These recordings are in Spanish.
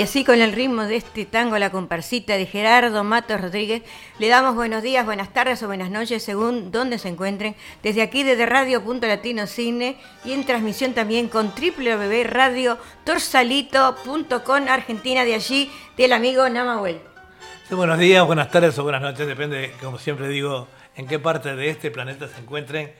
Y así con el ritmo de este tango La comparsita de Gerardo Matos Rodríguez, le damos buenos días, buenas tardes o buenas noches según donde se encuentren, desde aquí desde Radio Punto Latino Cine y en transmisión también con www.radiotorsalito.com Argentina, de allí del amigo Namahuel. Sí, buenos días, buenas tardes o buenas noches, depende, como siempre digo, en qué parte de este planeta se encuentren.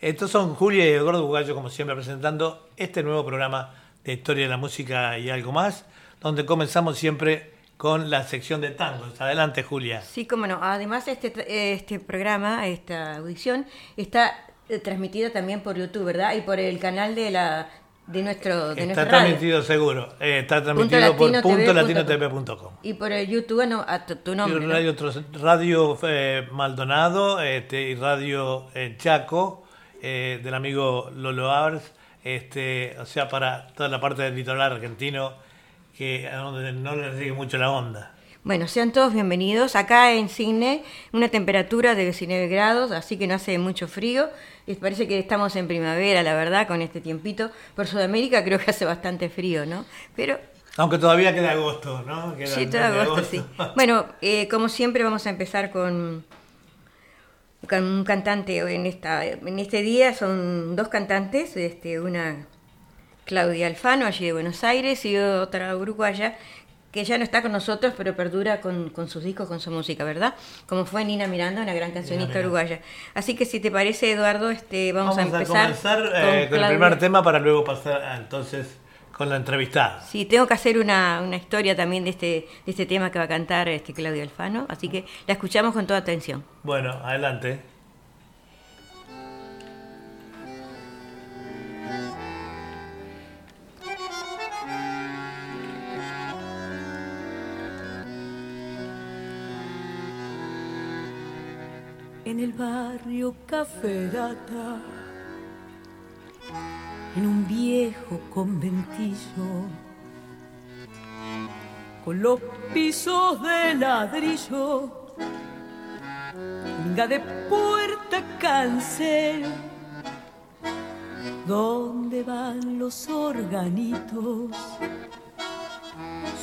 Estos son Julia y Eduardo Bugallo, como siempre, presentando este nuevo programa de Historia de la Música y algo más donde comenzamos siempre con la sección de tangos. Adelante, Julia. Sí, cómo no. Además, este, este programa, esta audición, está eh, transmitida también por YouTube, ¿verdad? Y por el canal de la de nuestro de Está transmitido seguro. Eh, está transmitido por punto Y por el YouTube, no, a tu, nombre. Radio, Radio eh, Maldonado este, y Radio Chaco, del amigo Lolo Ars, este, o sea, para toda la parte del litoral argentino que a donde no le sigue mucho la onda. Bueno, sean todos bienvenidos. Acá en Cine, una temperatura de 19 grados, así que no hace mucho frío. Y parece que estamos en primavera, la verdad, con este tiempito. Por Sudamérica creo que hace bastante frío, ¿no? Pero aunque todavía queda agosto, ¿no? sí, todo agosto, sí. Bueno, eh, como siempre vamos a empezar con, con un cantante en esta en este día. Son dos cantantes, este, una Claudia Alfano, allí de Buenos Aires, y otra uruguaya que ya no está con nosotros, pero perdura con, sus discos, con su música, ¿verdad? Como fue Nina Miranda, una gran cancionista uruguaya. Así que si te parece, Eduardo, este, vamos, a empezar. A comenzar eh, con, el primer tema para luego pasar entonces con la entrevistada. Sí, tengo que hacer una, una, historia también de este, de este tema que va a cantar este Claudio Alfano, así que la escuchamos con toda atención. Bueno, adelante. En el barrio Caferata, en un viejo conventillo, con los pisos de ladrillo, minga de puerta cancel, donde van los organitos,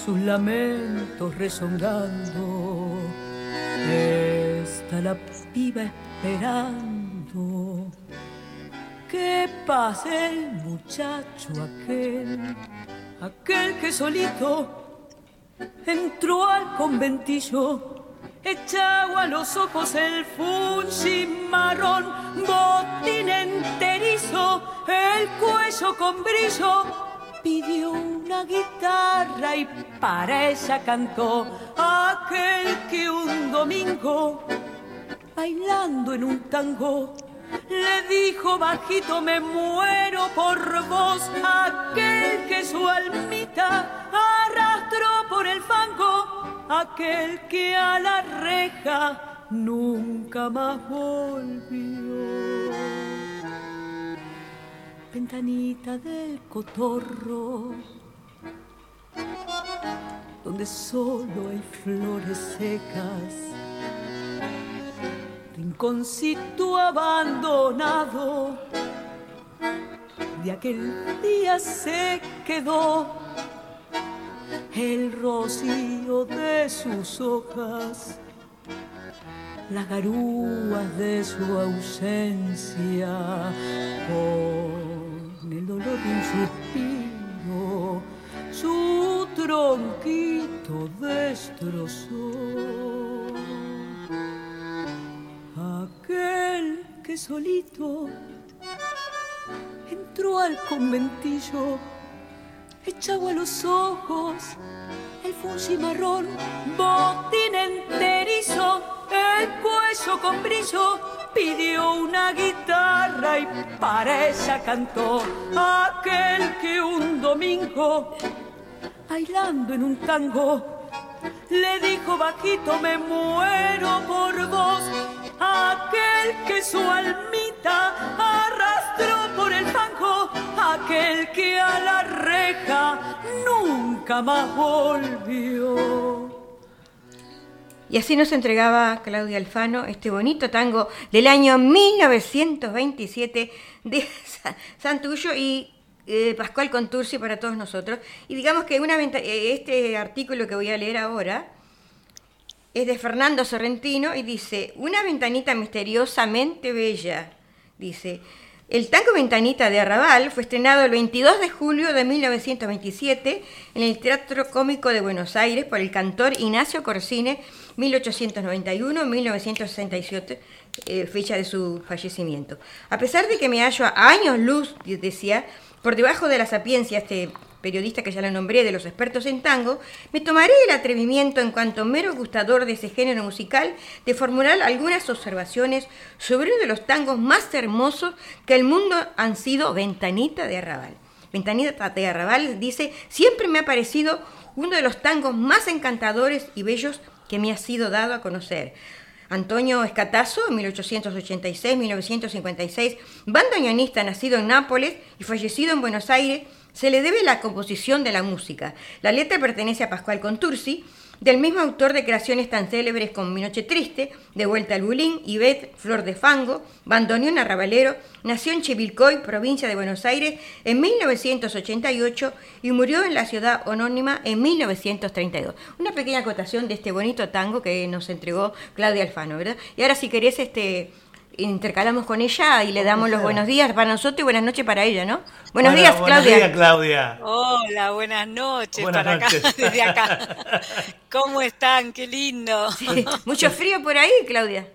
sus lamentos rezongando. La viva esperando que pase el muchacho aquel, aquel que solito entró al conventillo, echado a los ojos el funchi marrón, botín enterizo, el cuello con brillo, pidió una guitarra y para ella cantó aquel que un domingo bailando en un tango. Le dijo bajito, me muero por vos, aquel que su almita arrastró por el fango, aquel que a la reja nunca más volvió. Ventanita del cotorro, donde solo hay flores secas rinconcito abandonado. De aquel día se quedó el rocío de sus hojas, las garúas de su ausencia, con el dolor de un suspiro, su tronquito destrozó. Aquel que solito entró al conventillo, echaba a los ojos el fusil marrón, botín enterizo, el cuello con brillo, pidió una guitarra y para ella cantó. Aquel que un domingo, bailando en un tango, le dijo bajito, me muero por vos aquel que su almita arrastró por el fango, aquel que a la reja nunca más volvió. Y así nos entregaba Claudia Alfano este bonito tango del año 1927 de Santullo y eh, Pascual Contursi para todos nosotros. Y digamos que una eh, este artículo que voy a leer ahora es de Fernando Sorrentino y dice, una ventanita misteriosamente bella, dice, el tango Ventanita de Arrabal fue estrenado el 22 de julio de 1927 en el Teatro Cómico de Buenos Aires por el cantor Ignacio Corsine, 1891-1967, eh, fecha de su fallecimiento. A pesar de que me hallo a años luz, decía, por debajo de la sapiencia, este periodista que ya lo nombré, de los expertos en tango, me tomaré el atrevimiento en cuanto mero gustador de ese género musical de formular algunas observaciones sobre uno de los tangos más hermosos que el mundo han sido Ventanita de Arrabal. Ventanita de Arrabal dice, siempre me ha parecido uno de los tangos más encantadores y bellos que me ha sido dado a conocer. Antonio Escatazo, 1886-1956, bandoneonista nacido en Nápoles y fallecido en Buenos Aires, se le debe la composición de la música. La letra pertenece a Pascual Contursi, del mismo autor de creaciones tan célebres como Mi Noche Triste, De Vuelta al Bulín, Ivette, Flor de Fango, Bandoneón Arrabalero, nació en Chivilcoy, provincia de Buenos Aires, en 1988 y murió en la ciudad anónima en 1932. Una pequeña acotación de este bonito tango que nos entregó Claudia Alfano, ¿verdad? Y ahora si querés, este intercalamos con ella y le damos los buenos días para nosotros y buenas noches para ella, ¿no? Buenos días, Claudia. Buenos días, Claudia. Hola, buenas noches para acá, desde acá. ¿Cómo están? Qué lindo. Mucho frío por ahí, Claudia.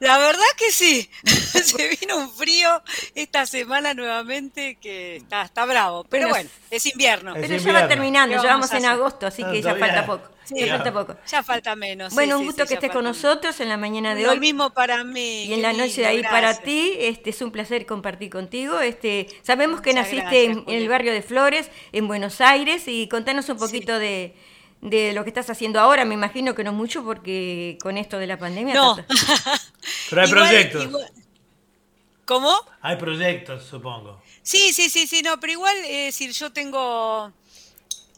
La verdad que sí, se vino un frío esta semana nuevamente que está, está bravo, pero bueno, es invierno. pero ya va terminando, ya vamos en agosto, así que ya falta poco. ya falta poco. Ya falta menos. Bueno, un gusto que estés con nosotros en la mañana de hoy. Lo mismo para mí. Y en la noche de ahí para ti, este es un placer compartir contigo. Este, sabemos que naciste en, el barrio de Flores, en Buenos Aires, y contanos un poquito de de lo que estás haciendo ahora, me imagino que no mucho porque con esto de la pandemia... No. Pero hay proyectos. ¿Cómo? Hay proyectos, supongo. Sí, sí, sí, sí, no, pero igual, es decir, yo tengo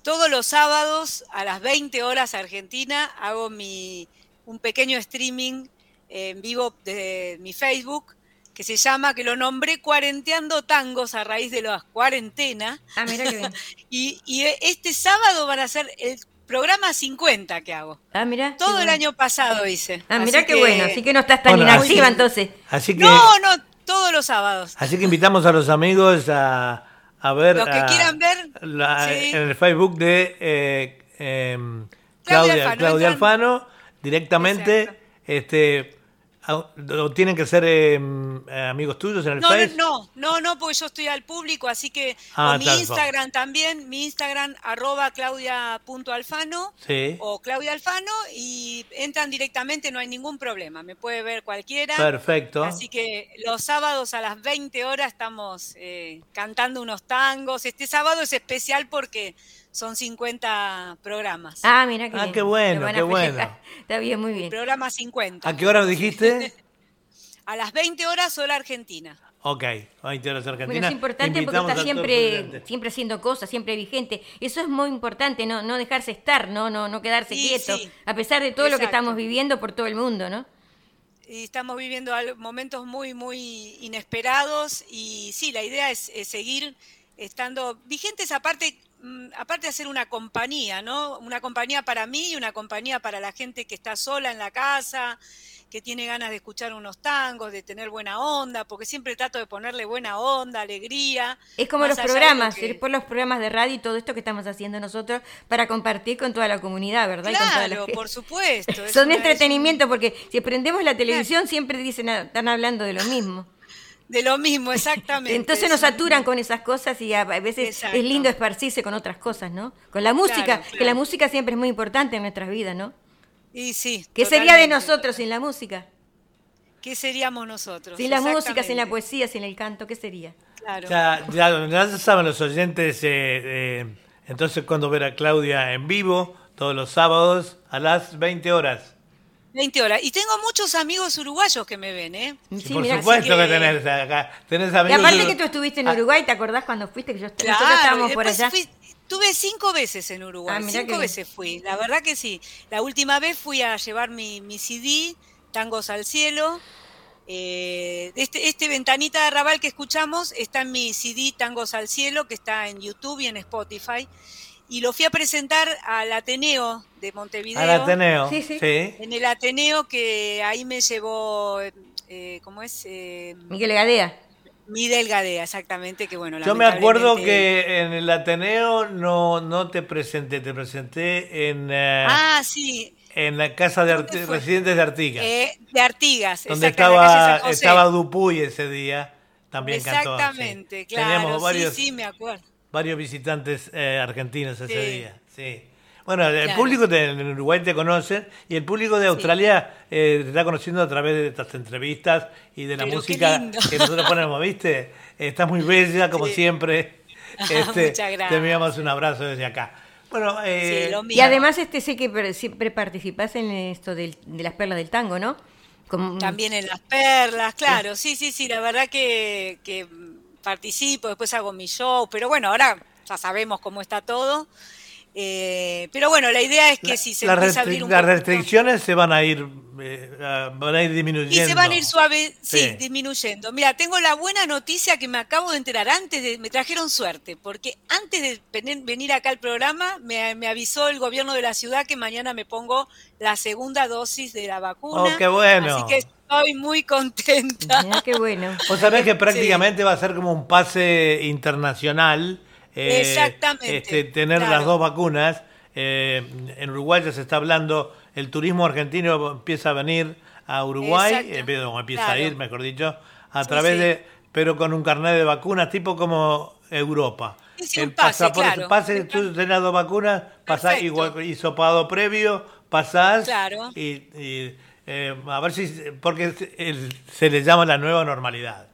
todos los sábados a las 20 horas Argentina, hago mi, un pequeño streaming en vivo de mi Facebook que se llama, que lo nombré Cuarenteando Tangos a raíz de la cuarentena. Ah, mira qué bien. y, y este sábado van a ser el programa 50 que hago. Ah, mira. Todo el año pasado hice. Ah, mira qué bueno. Así que no estás tan inactiva entonces. Así que, no, no, todos los sábados. Así que invitamos a los amigos a, a ver. Los que quieran ver. En el Facebook de eh, em, Claudia, Claudia Alfano, directamente. Este, ¿O tienen que ser em, eh, amigos tuyos en el no? No, no, no, porque yo estoy al público, así que ah, mi Instagram también, mi Instagram arroba claudia.alfano sí. o Claudia Alfano y entran directamente, no hay ningún problema, me puede ver cualquiera. Perfecto. Así que los sábados a las 20 horas estamos eh, cantando unos tangos. Este sábado es especial porque son 50 programas. Ah, mira qué Ah, qué bueno, qué bueno. Está bien, muy bien. Programa 50. ¿A qué hora dijiste? a las 20 horas hora argentina. Ok, 20 horas argentina. Bueno, es importante porque está siempre, siempre haciendo cosas, siempre vigente. Eso es muy importante, no, no dejarse estar, no, no, no quedarse quieto, a pesar de todo lo que estamos viviendo por todo el mundo, ¿no? Y estamos viviendo momentos muy, muy inesperados y sí, la idea es seguir estando vigentes, aparte aparte de hacer una compañía, ¿no? Una compañía para mí y una compañía para la gente que está sola en la casa, que tiene ganas de escuchar unos tangos, de tener buena onda, porque siempre trato de ponerle buena onda, alegría. Es como los programas, por los programas de radio y todo esto que estamos haciendo nosotros para compartir con toda la comunidad, ¿verdad? Claro, por supuesto. Son entretenimiento, porque si prendemos la televisión siempre dicen, ah, están hablando de lo mismo. De lo mismo, exactamente. Entonces nos saturan con esas cosas y a veces es lindo esparcirse con otras cosas, ¿no? Con la música, que la música siempre es muy importante en nuestras vidas, ¿no? Y sí. ¿Qué sería de nosotros sin la música? ¿Qué seríamos nosotros? Sin la música, sin la poesía, sin el canto, ¿qué sería? Claro. Ya, ya, saben los oyentes, eh, eh, entonces cuando ver a Claudia en vivo, todos los sábados a las 20 horas. 20 horas. Y tengo muchos amigos uruguayos que me ven, ¿eh? Sí, por supuesto que... tenés acá. Tenés amigos y aparte que tú estuviste en ah. Uruguay, ¿te acordás cuando fuiste? Que yo claro, nosotros estábamos por allá. Fui, tuve cinco veces en Uruguay, ah, cinco veces fui. La verdad que sí. La última vez fui a llevar mi, mi CD, Tangos al Cielo. Eh, este, este ventanita de arrabal que escuchamos está en mi CD Tangos al Cielo, que está en YouTube y en Spotify. Y lo fui a presentar al Ateneo de Montevideo. Al Ateneo, Sí, sí. sí. En el Ateneo que ahí me llevó, eh, ¿cómo es? Eh, Miguel Gadea. Miguel Gadea, exactamente, que bueno. Yo me acuerdo que en el Ateneo no, no te presenté, te presenté en, eh, Ah, sí, en la casa de ¿dónde Arti- fue? residentes de Artigas, eh, de Artigas. donde estaba, estaba Dupuy ese día, también cantó. Exactamente, claro. Teníamos varios, Sí, sí, me acuerdo. Varios visitantes eh, argentinos ese Sí. día, sí. Bueno, el Claro. público de, en Uruguay te conoce y el público de Australia eh, te está conociendo a través de estas entrevistas y de la Pero música que nosotros ponemos, ¿viste? Estás muy bella, como Sí. siempre. Este, Muchas gracias. Te enviamos un abrazo desde acá. Bueno, eh, Sí, lo Y además este sé que per- siempre participás en esto del- de las perlas del tango, ¿no? Como- También en las perlas, claro, sí, sí, sí, la verdad que, que participo, después hago mi show, pero bueno, ahora ya sabemos cómo está todo. Eh, pero bueno, la idea es que si se las, empieza a abrir un las restricciones se van a ir, eh, van a ir disminuyendo. Y se van a ir suave, sí, Sí. disminuyendo. Mira, tengo la buena noticia que me acabo de enterar antes de, me trajeron suerte, porque antes de ven- venir acá al programa me, me avisó el gobierno de la ciudad que mañana me pongo la segunda dosis de la vacuna. Oh, qué bueno. Así que estoy muy contenta. Mirá qué bueno. Vos sabés que prácticamente va a ser como un pase internacional. eh, Exactamente, este, tener claro. las dos vacunas. Eh, en Uruguay ya se está hablando, el turismo argentino empieza a venir a Uruguay, Exacto, eh, perdón, empieza claro. a ir, mejor dicho, a Sí, través sí. de, pero con un carnet de vacunas, tipo como Europa. Sí, un pase, pasaporte- claro. pase, tú tenés dos vacunas, pasás igual, hisopado previo, pasás Claro. y, y, eh, a ver si, porque se le llama la nueva normalidad.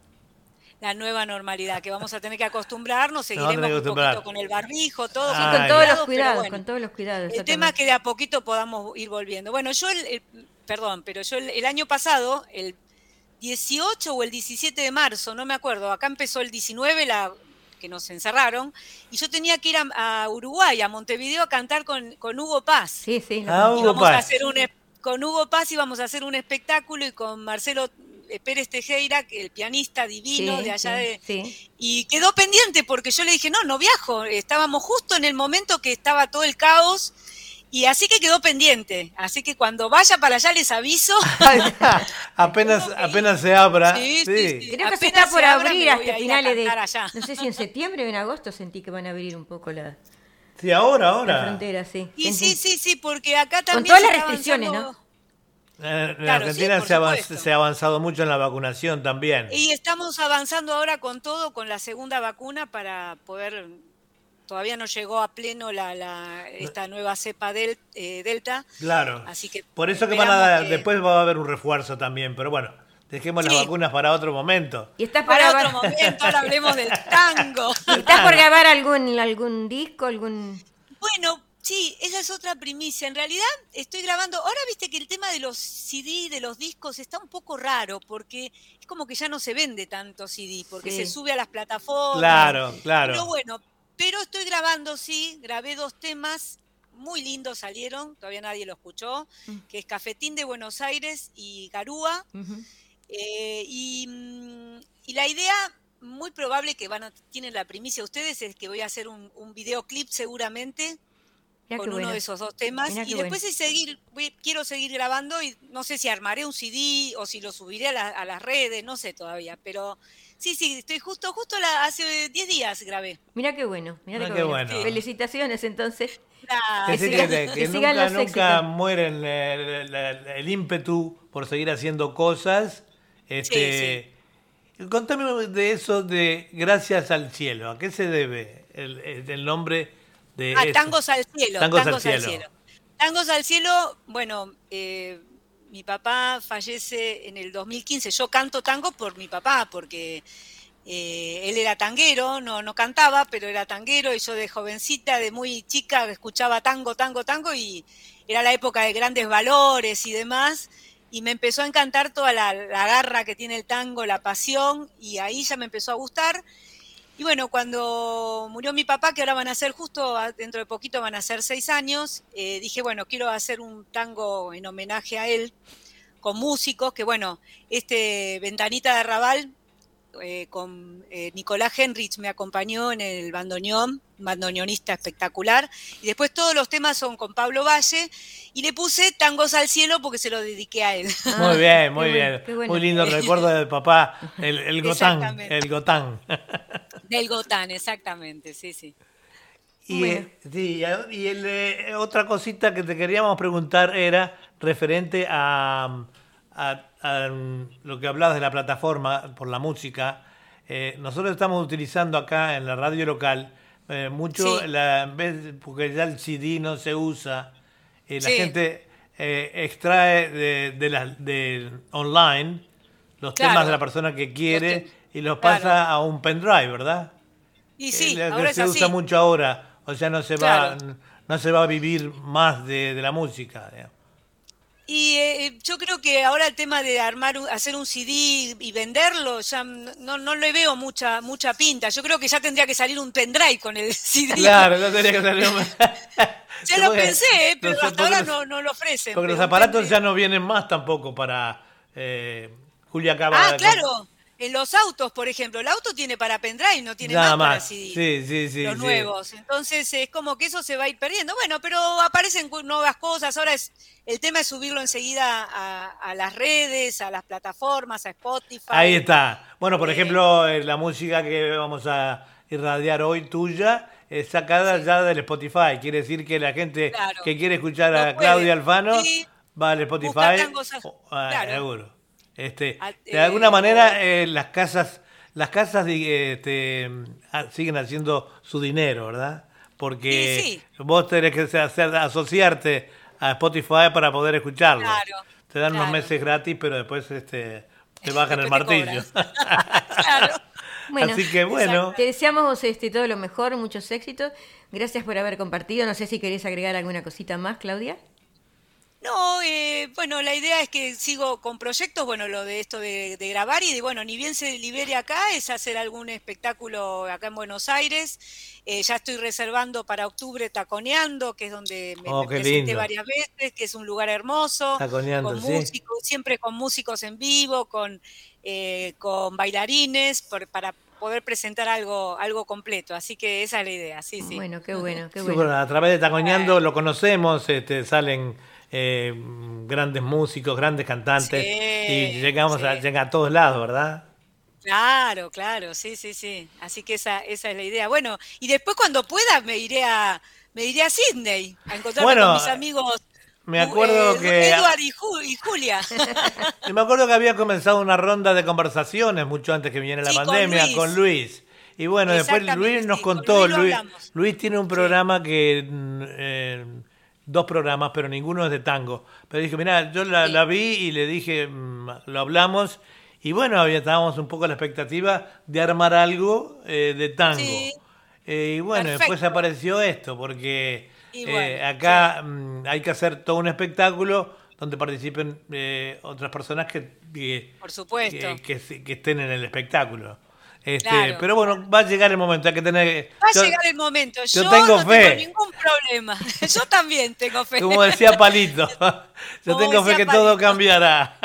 La nueva normalidad, que vamos a tener que acostumbrarnos, seguiremos que un poquito con el barbijo, todo. Ah, con todos los cuidados, bueno. con todos los cuidados. El tema es que de a poquito podamos ir volviendo. Bueno, yo, el, el- perdón, pero yo el, el año pasado, el 18 o el 17 de marzo, no me acuerdo, acá empezó el 19, la, que nos encerraron, y yo tenía que ir a, a Uruguay, a Montevideo, a cantar con, con Hugo Paz. Sí, sí. Ah, Hugo vamos a Paz. hacer un, con Hugo Paz íbamos a hacer un espectáculo y con Marcelo eh, Pérez Tejera, que el pianista divino Sí, de allá sí, de... sí. Y quedó pendiente porque yo le dije, no, no viajo. Estábamos justo en el momento que estaba todo el caos. Y así que quedó pendiente. Así que cuando vaya para allá les aviso. apenas, apenas se abra. Sí, sí, sí. sí. Creo que se está por abrir hasta finales de. allá. No sé si en septiembre o en agosto sentí que van a abrir un poco la, Sí, ahora, la ahora. frontera, sí. Y sí, sí, sí, porque acá Con también. todas se las restricciones, avanzando- Eh, En Claro, Argentina sí, se, se ha avanzado mucho en la vacunación también. Y estamos avanzando ahora con todo, con la segunda vacuna para poder. Todavía no llegó a pleno la, la- esta nueva cepa del, eh, Delta. Claro. Así que Por eso que van a dar- que- después va a haber un refuerzo también, pero bueno, dejemos las vacunas para otro momento. ¿Y estás por Para grabar, otro momento, ahora hablemos del tango. ¿estás por grabar algún, algún disco, algún. Bueno, sí, esa es otra primicia. En realidad estoy grabando, ahora viste que el tema de los CD, de los discos, está un poco raro porque es como que ya no se vende tanto CD, porque Sí. se sube a las plataformas. Claro, claro. Pero bueno, pero estoy grabando, sí, grabé dos temas. Muy lindos salieron, todavía nadie lo escuchó, Mm. que es Cafetín de Buenos Aires y Garúa. Ujú. Eh, y, mm, y la idea, muy probable que van a, tienen la primicia ustedes, es que voy a hacer un, un videoclip seguramente Mirá con uno bueno. de esos dos temas. Mirá y después de seguir, voy- quiero seguir grabando y no sé si armaré un CD o si lo subiré a, la- a las redes, no sé todavía. Pero sí, sí, estoy justo, justo la- hace 10 días grabé. Mirá qué bueno. Mirá Ah, qué qué bueno. bueno. Felicitaciones entonces. Que, Gracias. sí, sigan- que- que que sigan nunca, los nunca mueren el, el- el ímpetu por seguir haciendo cosas. Este, Contame de eso de Gracias al Cielo. ¿A qué se debe el, nombre de Ah, eso? Tangos al cielo. Tangos Tangos, al al, cielo. cielo. Tangos al cielo, bueno, eh, mi papá fallece en el 2015. Yo canto tango por mi papá, porque eh, él era tanguero, no, no cantaba, pero era tanguero y yo de jovencita, de muy chica, escuchaba tango, tango, tango y era la época de grandes valores y demás. Y me empezó a encantar toda la, garra que tiene el tango, la pasión, y ahí ya me empezó a gustar. Y bueno, cuando murió mi papá, que ahora van a ser justo, dentro de poquito van a ser seis años, eh, dije, bueno, quiero hacer un tango en homenaje a él, con músicos, que bueno, este Ventanita de Raval eh, con eh, Nicolás Henrich me acompañó en el bandoneón, bandoneonista espectacular, y después todos los temas son con Pablo Valle, y le puse Tangos al Cielo porque se lo dediqué a él. muy bien, muy bien, muy lindo recuerdo del papá, el, el Gotán, el Gotán. Del Gotán, exactamente, sí, sí. Y, sí, y el, otra cosita que te queríamos preguntar era referente a lo que hablabas de la plataforma por la música, eh, nosotros estamos utilizando acá en la radio local eh, mucho, la, en vez, porque ya el CD no se usa, eh, la gente extrae de, de, la, de online los temas de la persona que quiere y los pasa a un pendrive, ¿verdad? Y sí, se usa mucho ahora, o sea, no se va, no se va a vivir más de, de la música. Digamos. Y eh, yo creo que ahora el tema de armar, hacer un CD y venderlo, ya no, no le veo mucha mucha pinta. Yo creo que ya tendría que salir un pendrive con el CD. Claro, no tendría que salir un... ya lo pensé, pero hasta ahora no, no, lo ofrecen. Porque los aparatos ya no vienen más tampoco para eh, Julia Cabra. Ah, claro en los autos, por ejemplo, el auto tiene para pendrive, no tiene Nada más, Sí, sí, sí. Los nuevos. Entonces es como que eso se va a ir perdiendo. Bueno, pero aparecen nuevas cosas. Ahora es el tema es subirlo enseguida a, las redes, a las plataformas, a Spotify. Ahí está. Bueno, por eh, ejemplo, eh, la música que vamos a irradiar hoy tuya es sacada ya del Spotify. Quiere decir que la gente que quiere escuchar a Claudia Alfano va al Spotify. Ah, seguro. Este, de alguna manera eh, las casas, las casas este, siguen haciendo su dinero, ¿verdad? Porque vos tenés que hacer, asociarte a Spotify para poder escucharlo. te dan unos meses gratis, pero después este, te bajan el martillo. Así que bueno. Te deseamos este, todo lo mejor, muchos éxitos. Gracias por haber compartido. No sé si querés agregar alguna cosita más, Claudia. No, eh, bueno, la idea es que sigo con proyectos, bueno, lo de esto de, grabar y de, bueno, ni bien se libere acá, es hacer algún espectáculo acá en Buenos Aires. Eh, ya estoy reservando para octubre Taconeando, que es donde me, oh, presenté varias veces, que es un lugar hermoso. Taconeando, con músicos, siempre con músicos en vivo, con, eh, con bailarines, para poder presentar algo, algo completo. Así que esa es la idea, sí, sí. Bueno, qué bueno, qué bueno. a través de Taconeando lo conocemos, este, salen eh, grandes músicos, grandes cantantes, y llegamos a, llega a todos lados, ¿verdad? Claro, claro, sí, sí, sí. Así que esa, esa es la idea. Bueno, y después cuando pueda me iré a, me iré a Sydney a encontrarme con mis amigos. Me acuerdo eh, que. Edward y, Julia. me acuerdo que había comenzado una ronda de conversaciones mucho antes que viniera la pandemia con Luis. Y bueno, después Luis nos contó. Luis, Luis, tiene un programa que. Mm, eh, dos programas, pero ninguno es de tango. Pero dije, mira, yo la, vi y le dije, mm, lo hablamos, y bueno, estábamos un poco a la expectativa de armar algo eh, de tango. Eh, y bueno, después apareció esto, porque eh, acá mm, hay que hacer todo un espectáculo donde participen otras personas que, Por supuesto. que estén en el espectáculo. Este, Pero bueno, va a llegar el momento, hay que tener... Va a llegar el momento, yo, tengo no fe. tengo ningún problema, yo también tengo fe. Como decía Palito, yo tengo fe que todo cambiará.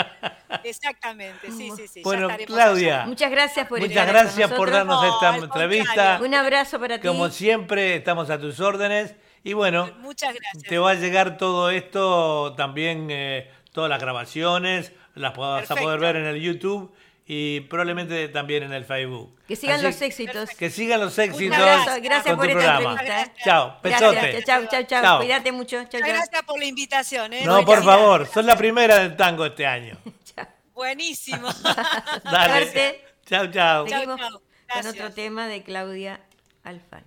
Exactamente, sí, sí, sí. Bueno, Claudia. Muchas gracias por Muchas gracias por darnos esta entrevista. Un abrazo para ti. Como siempre, estamos a tus órdenes. Y bueno, Muchas gracias. te va a llegar todo esto, también eh, todas las grabaciones, las vas a poder ver en el YouTube y probablemente también en el Facebook. Que sigan los éxitos. Que sigan los éxitos. Gracias por esta entrevista. ¿eh? Chao, pechote. Chao, chao, chao. Cuídate mucho. Chao, Gracias por la invitación. ¿eh? No, por favor, sos la primera del tango este año. Buenísimo. Dale. Chao, chao. Seguimos con otro tema de Claudia Alfán.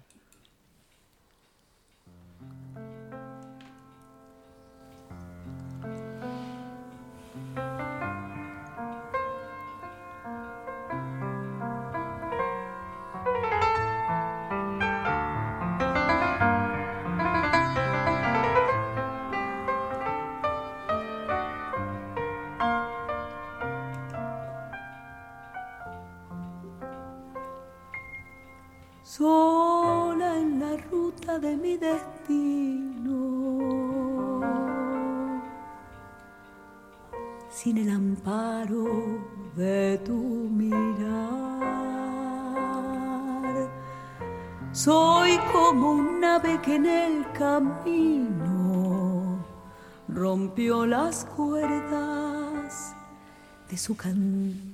Sola en la ruta de mi destino. sin el amparo de tu mirar. Soy como un ave que en el camino rompió las cuerdas de su cantar.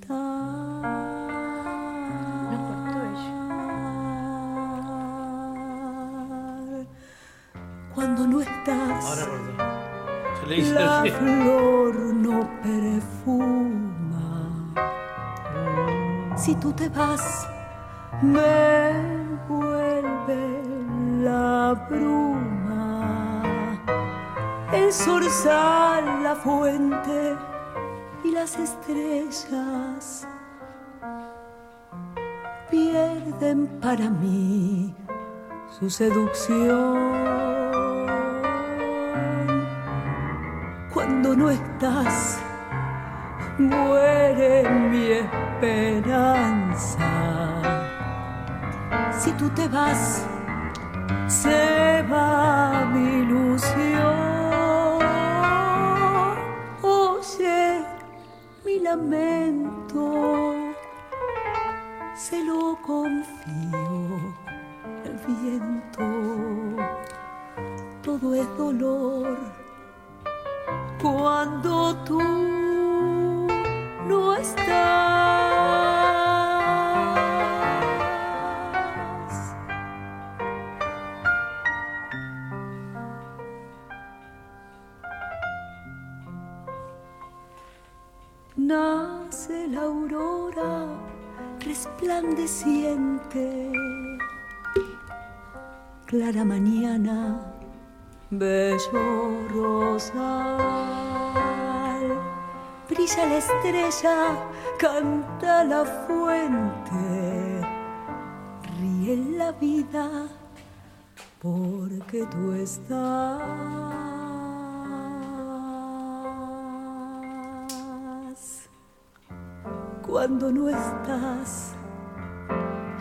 La flor no perfuma. Si tú te vas, me vuelve la bruma. El zorzal, la fuente y las estrellas pierden para mí su seducción. No estás, muere mi esperanza. Si tú te vas, se va mi ilusión. Oye, mi lamento, se lo confío al viento. Todo es dolor cuando tú no estás. Nace la aurora resplandeciente, clara mañana, bello rosal. Brilla la estrella, canta la fuente, ríe la vida porque tú estás. Cuando no estás,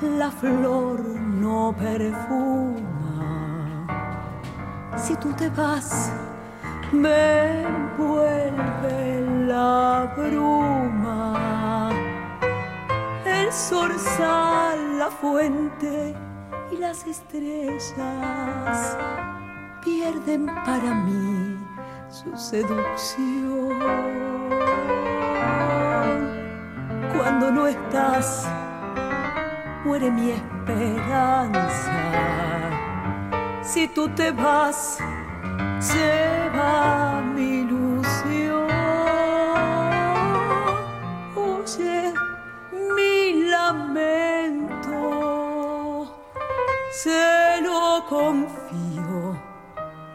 la flor no perfuma. Si tú te vas, me envuelve la bruma. El zorzal, la fuente y las estrellas pierden para mí su seducción. Cuando no estás, muere mi esperanza. Si tú te vas, se va mi ilusión. Oye, mi lamento, se lo confío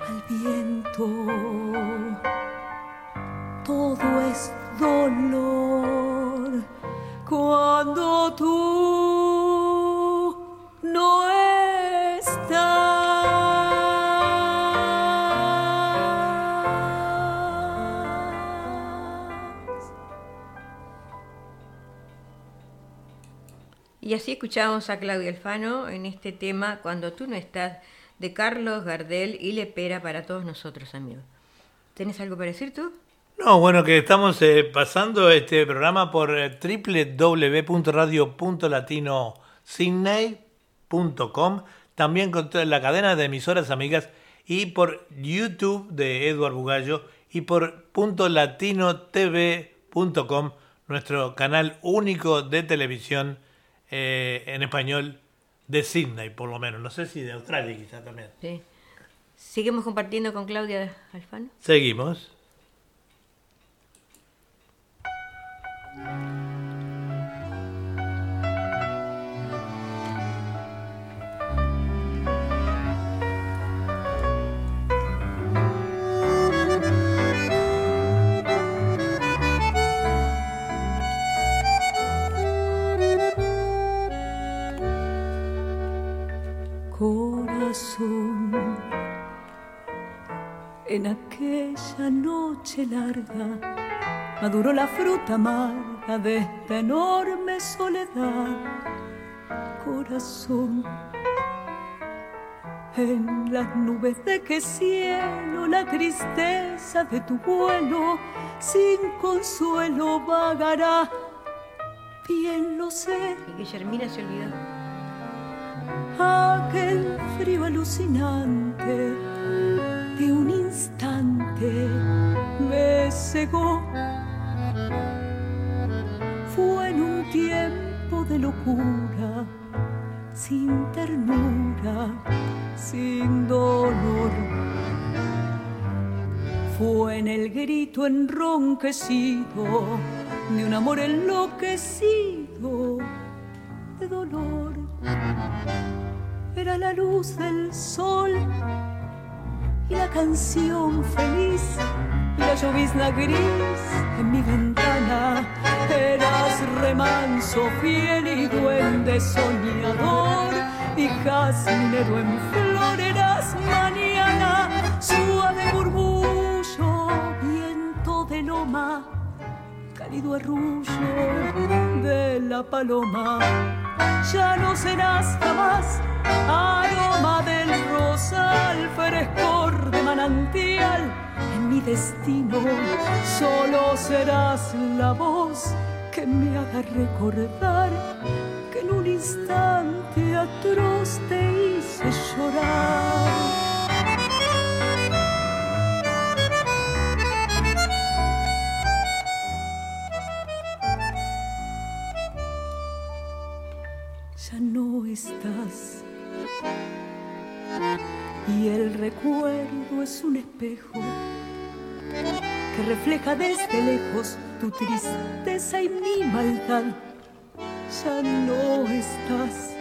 al viento. Todo es dolor escuchamos a Claudia Alfano en este tema Cuando tú no estás, de Carlos Gardel y Lepera para todos nosotros, amigos. ¿Tenés algo para decir tú? No, bueno, que estamos eh, pasando este programa por eh, www.radio.latino.sydney.com, también con la cadena de emisoras amigas y por YouTube de Eduard Bugallo y por .latinotv.com, nuestro canal único de televisión eh, en español de Sydney, por lo menos. No sé si de Australia quizá también. Sí. Seguimos compartiendo con Claudia Alfano. Seguimos. En aquella noche larga maduró la fruta amarga de esta enorme soledad. Corazón, en las nubes de qué cielo la tristeza de tu vuelo sin consuelo vagará. Bien lo sé. Y Guillermina se olvidó. Aquel frío alucinante cegó. Fue en un tiempo de locura sin ternura, sin dolor. Fue en el grito enronquecido de un amor enloquecido de dolor. Era la luz del sol y la canción feliz y la llovizna gris en mi ventana. Eras remanso fiel y duende soñador y jazminero en flor. Eras mañana suave murmullo, viento de loma, cálido arrullo de la paloma. Ya no serás jamás aroma del rosal, frescor de manantial. En mi destino solo serás la voz que me haga recordar que en un instante atroz te hice llorar. El recuerdo es un espejo que refleja desde lejos tu tristeza y mi maldad. Ya no estás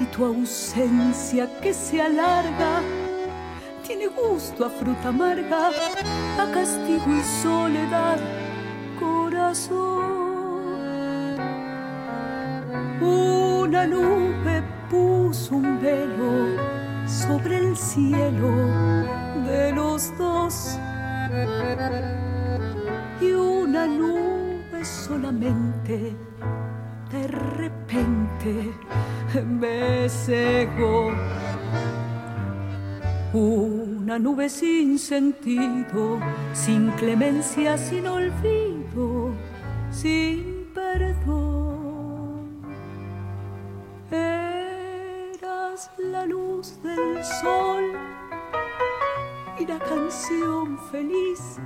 y tu ausencia que se alarga tiene gusto a fruta amarga, a castigo y soledad, corazón. Una nube puso un velo sobre el cielo de los dos y una nube solamente de repente me cegó. Una nube sin sentido, sin clemencia, sin olvido, sin perdón. La luz del sol y la canción feliz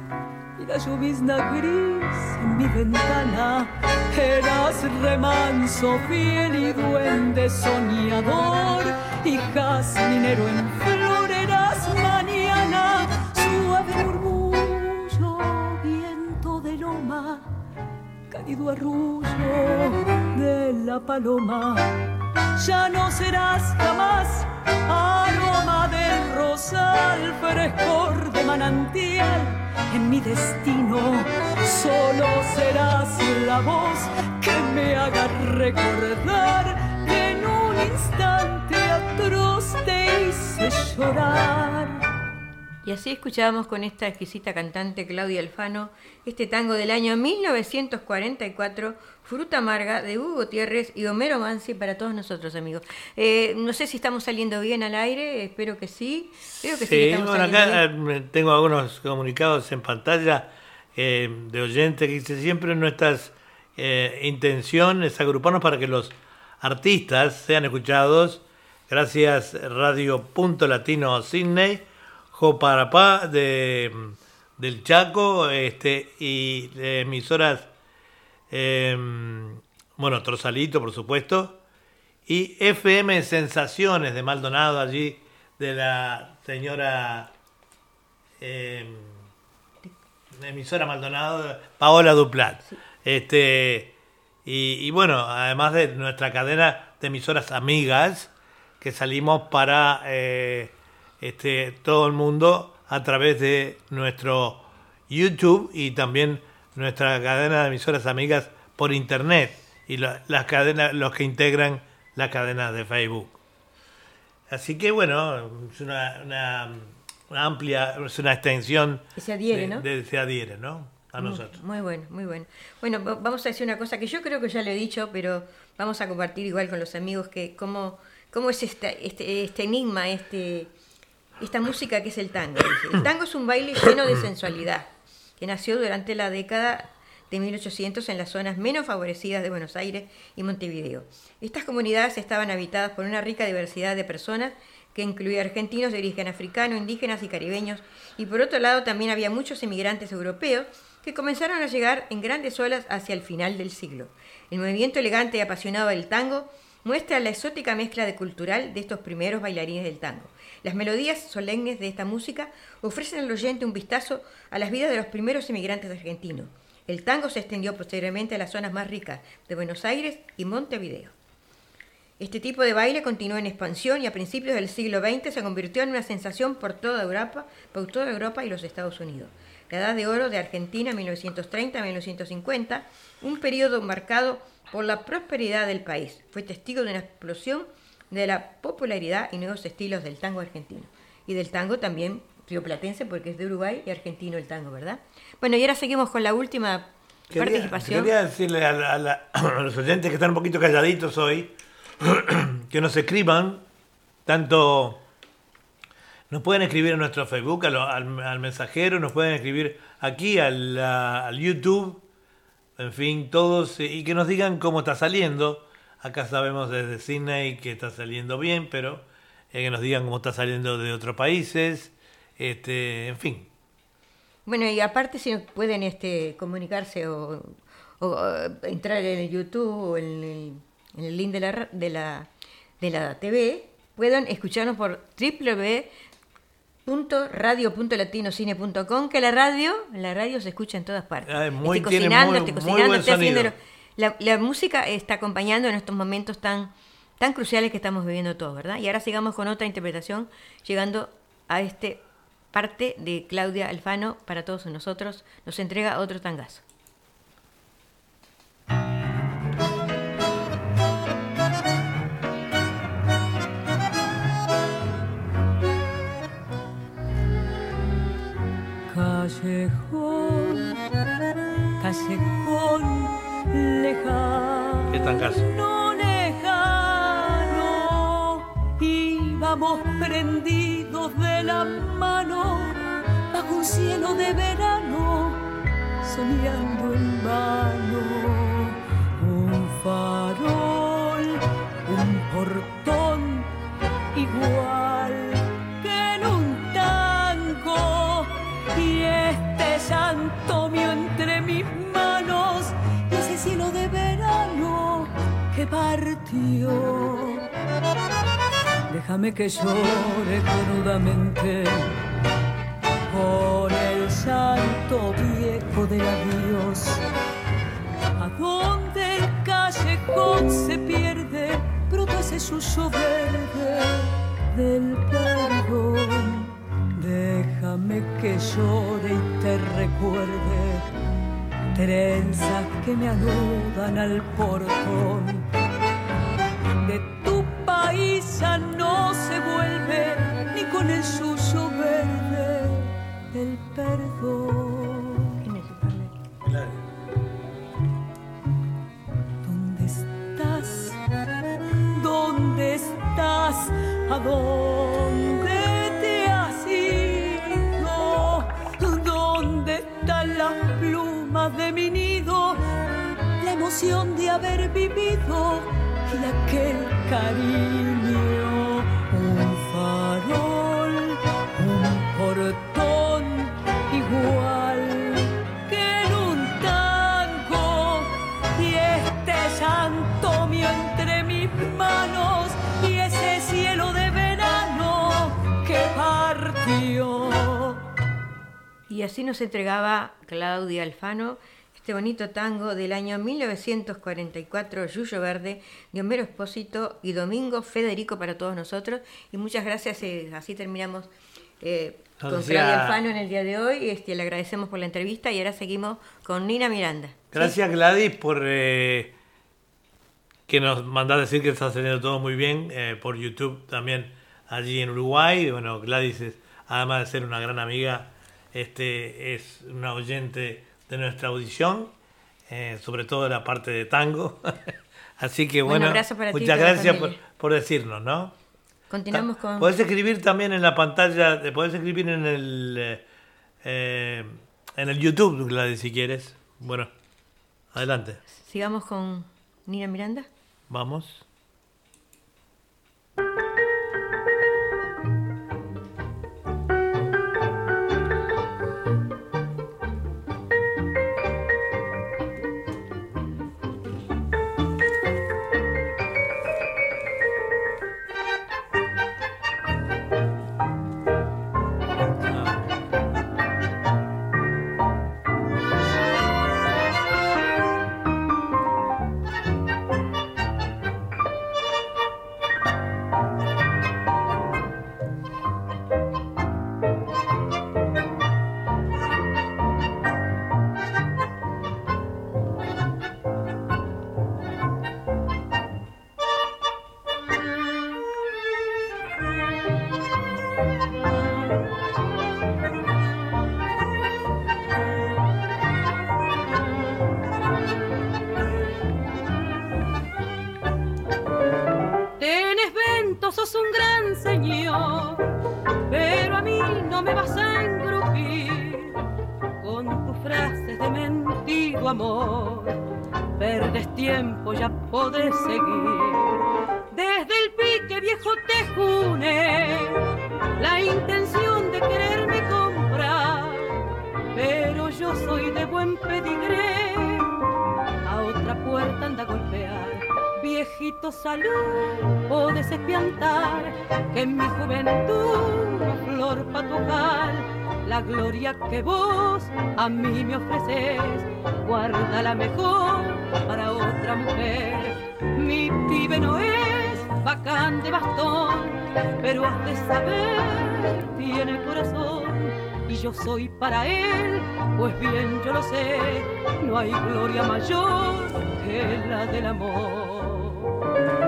y la llovizna gris en mi ventana. Eras remanso fiel y duende soñador y jazminero en flor. Cálido arrullo de la paloma ya no serás jamás aroma del rosal, frescor de manantial. En mi destino solo serás la voz que me haga recordar que en un instante atroz te hice llorar. Y así escuchábamos con esta exquisita cantante Claudia Alfano este tango del año 1944, Fruta Amarga, de Hugo Gutiérrez y Homero Mansi para todos nosotros, amigos. Eh, no sé si estamos saliendo bien al aire, espero que sí. Creo que sí, bueno, acá bien. eh, tengo algunos comunicados en pantalla eh, de oyentes que dice siempre nuestra eh, intención es agruparnos para que los artistas sean escuchados. Gracias Radio Punto Latino Sydney, Joparapá de, del Chaco este, y de emisoras, eh, bueno, Trosalito por supuesto, y FM Sensaciones de Maldonado allí de la señora eh, emisora Maldonado, Paola Duplat. Este, y, y bueno, además de nuestra cadena de emisoras amigas, que salimos para eh, este, todo el mundo a través de nuestro YouTube y también nuestra cadena de emisoras amigas por internet y la- las cadenas, los que integran la cadena de Facebook. Así que bueno, es una, una- una amplia, es una extensión Que se adhiere, de- ¿no? de- se adhiere, ¿no? A Muy- nosotros. Muy bueno, muy bueno. Bueno, va- vamos a decir una cosa que yo creo que ya lo he dicho, pero vamos a compartir igual con los amigos que cómo cómo es este, este, este enigma, este, esta música que es el tango. El tango es un baile lleno de sensualidad, que nació durante la década de 1800 en las zonas menos favorecidas de Buenos Aires y Montevideo. Estas comunidades estaban habitadas por una rica diversidad de personas que incluía argentinos de origen africano, indígenas y caribeños, y por otro lado también había muchos emigrantes europeos que comenzaron a llegar en grandes olas hacia el final del siglo. El movimiento elegante y apasionado del tango muestra la exótica mezcla de cultural de estos primeros bailarines del tango. Las melodías solemnes de esta música ofrecen al oyente un vistazo a las vidas de los primeros emigrantes argentinos. El tango se extendió posteriormente a las zonas más ricas de Buenos Aires y Montevideo. Este tipo de baile continuó en expansión y a principios del siglo XX se convirtió en una sensación por toda Europa, por toda Europa y los Estados Unidos. La Edad de Oro de Argentina 1930-1950, un periodo marcado por la prosperidad del país, fue testigo de una explosión de la popularidad y nuevos estilos del tango argentino. Y del tango también rioplatense, porque es de Uruguay y argentino el tango, ¿verdad? Bueno, y ahora seguimos con la última participación. Quería decirle a, los oyentes que están un poquito calladitos hoy, que nos escriban, tanto nos pueden escribir en nuestro Facebook, al, mensajero, nos pueden escribir aquí al, al, YouTube, en fin, todos, y que nos digan cómo está saliendo. Acá sabemos desde Sydney que está saliendo bien, pero eh, que nos digan cómo está saliendo de otros países, este, en fin. Bueno, y aparte si pueden este, comunicarse o, entrar en el YouTube o en el, link de la, de, la, de la TV, puedan escucharnos por www.radio.latinocine.com, que la radio, la radio se escucha en todas partes. Ah, muy, cocinando, cocinando, estoy haciendo... La, música está acompañando en estos momentos tan, tan cruciales que estamos viviendo todos, ¿verdad? Y ahora sigamos con otra interpretación, llegando a este parte de Claudia Alfano para todos nosotros, nos entrega otro tangazo. Callejón, callejón lejano. ¿Qué tangazo? No lejano, íbamos prendidos de la mano bajo un cielo de verano, soñando en vano. Un farol, un portón igual partió Déjame que llore crudamente por el santo viejo de adiós. A donde el callejón se pierde, brota ese suyo verde del perdón. Déjame que llore y te recuerde trenzas que me anudan al portón paisa no se vuelve ni con el suyo verde del perdón. ¿Dónde estás? ¿Dónde estás? ¿A dónde te has ido? ¿Dónde están las plumas de mi nido? La emoción de haber vivido y aquel cariño, un farol, un portón igual que en un tango y este santo mío entre mis manos y ese cielo de verano que partió. Y así nos entregaba Claudia Alfano este bonito tango del año 1944, Yuyo Verde, de Homero Espósito y Domingo Federico para todos nosotros. Y muchas gracias, eh, así terminamos eh, con Claudia Alfano en el día de hoy. Este, le agradecemos por la entrevista y ahora seguimos con Nina Miranda. Gracias Gladys por eh, que nos mandás decir que está saliendo todo muy bien por YouTube también allí en Uruguay. Bueno, Gladys, es, además de ser una gran amiga, este es una oyente de nuestra audición, eh, sobre todo la parte de tango. Así que bueno, para muchas gracias por, por decirnos, ¿no? Continuamos con... Podés escribir también en la pantalla, podés escribir en el eh, eh, en el YouTube, Gladys, si quieres. Bueno, adelante, Sigamos con Nina Miranda. vamos. Pique viejo te june la intención de quererme comprar, pero yo soy de buen pedigré a otra puerta anda a golpear. Viejito salud, podés espiantar que en mi juventud flor patocal, la gloria que vos a mí me ofreces, guarda la mejor para otra mujer. Mi pibe no es bacán de bastón, pero has de saber, tiene corazón y yo soy para él, pues bien yo lo sé, no hay gloria mayor que la del amor.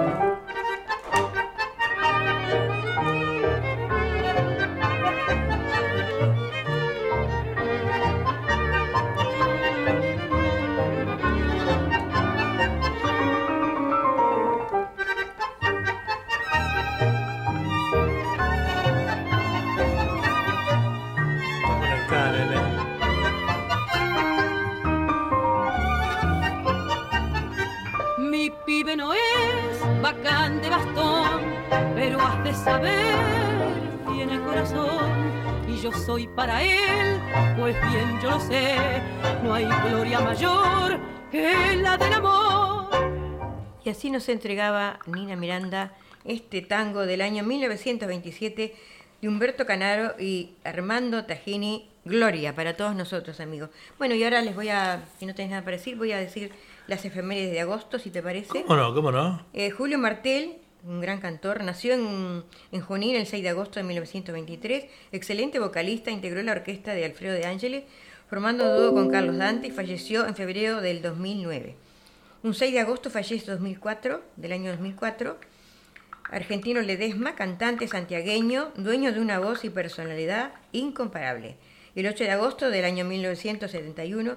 Soy para él, pues bien yo lo sé, no hay gloria mayor que la del amor. Y así nos entregaba Nina Miranda este tango del año 1927 de Humberto Canaro y Armando Tajini, Gloria, para todos nosotros, amigos. Bueno, y ahora les voy a, si no tenés nada para decir, voy a decir las efemérides de agosto, si te parece. ¿Cómo no? ¿Cómo no? Eh, Julio Martel, un gran cantor, nació en, en Junín el 6 de agosto de 1923. Excelente vocalista, integró la orquesta de Alfredo de Ángeles, formando dúo con Carlos Dante falleció en febrero del 2009. Un 6 de agosto fallece 2004, del año 2004. Argentino Ledesma, cantante santiagueño, dueño de una voz y personalidad incomparable. El 8 de agosto del año 1971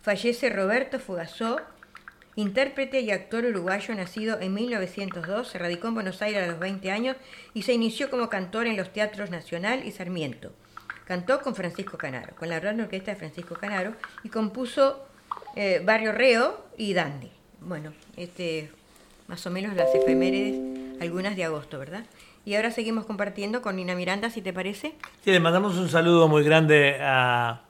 fallece Roberto Fugazó, intérprete y actor uruguayo nacido en 1902, se radicó en Buenos Aires a los 20 años y se inició como cantor en los teatros Nacional y Sarmiento. Cantó con Francisco Canaro, con la gran orquesta de Francisco Canaro y compuso eh, Barrio Reo y Dandy. Bueno, este, más o menos las efemérides, algunas de agosto, ¿verdad? Y ahora seguimos compartiendo con Nina Miranda, si te parece. Sí, le mandamos un saludo muy grande a,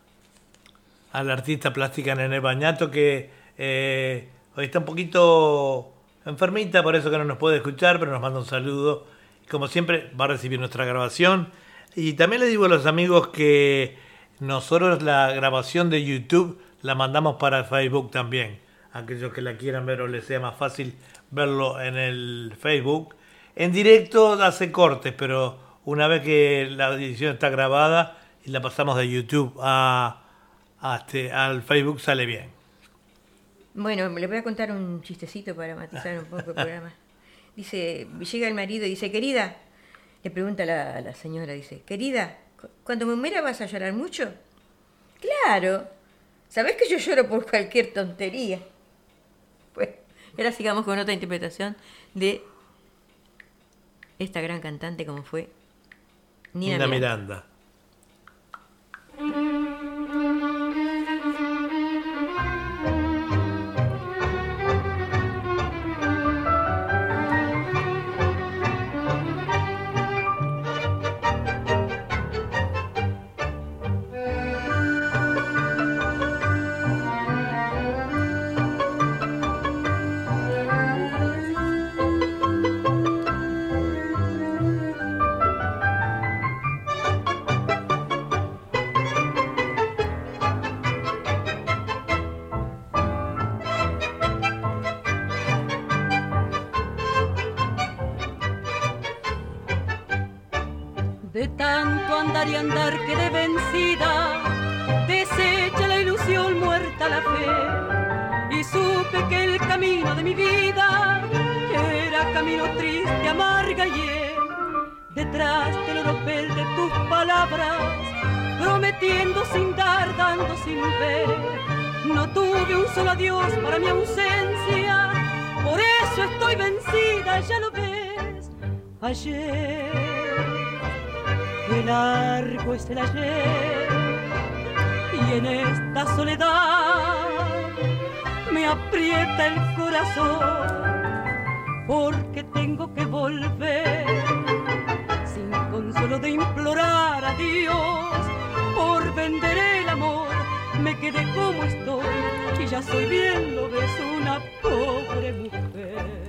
a la artista plástica Nene Bañato que eh, hoy está un poquito enfermita, por eso que no nos puede escuchar, pero nos manda un saludo. Como siempre, va a recibir nuestra grabación. Y también le digo a los amigos que nosotros la grabación de YouTube la mandamos para Facebook también. Aquellos que la quieran ver o les sea más fácil verlo en el Facebook. En directo hace cortes, pero una vez que la edición está grabada y la pasamos de YouTube a, este, al Facebook sale bien. Bueno, le voy a contar un chistecito para matizar un poco el programa. Dice, llega el marido y dice, querida, le pregunta la, la señora, dice, querida, cu- cuando me muera vas a llorar mucho. Claro, sabes que yo lloro por cualquier tontería. Pues ahora sigamos con otra interpretación de esta gran cantante como fue Nina, Nina Miranda. Miranda. Andar quedé vencida, desecha la ilusión, muerta la fe. Y supe que el camino de mi vida era camino triste, amarga y. Detrás del oropel de tus palabras, prometiendo sin dar, dando sin ver. No tuve un solo adiós para mi ausencia, por eso estoy vencida, ya lo ves. Ayer Qué largo es el ayer. Y en esta soledad me aprieta el corazón porque tengo que volver sin consuelo de implorar a Dios. Por vender el amor me quedé como estoy y ya soy bien lo ves una pobre mujer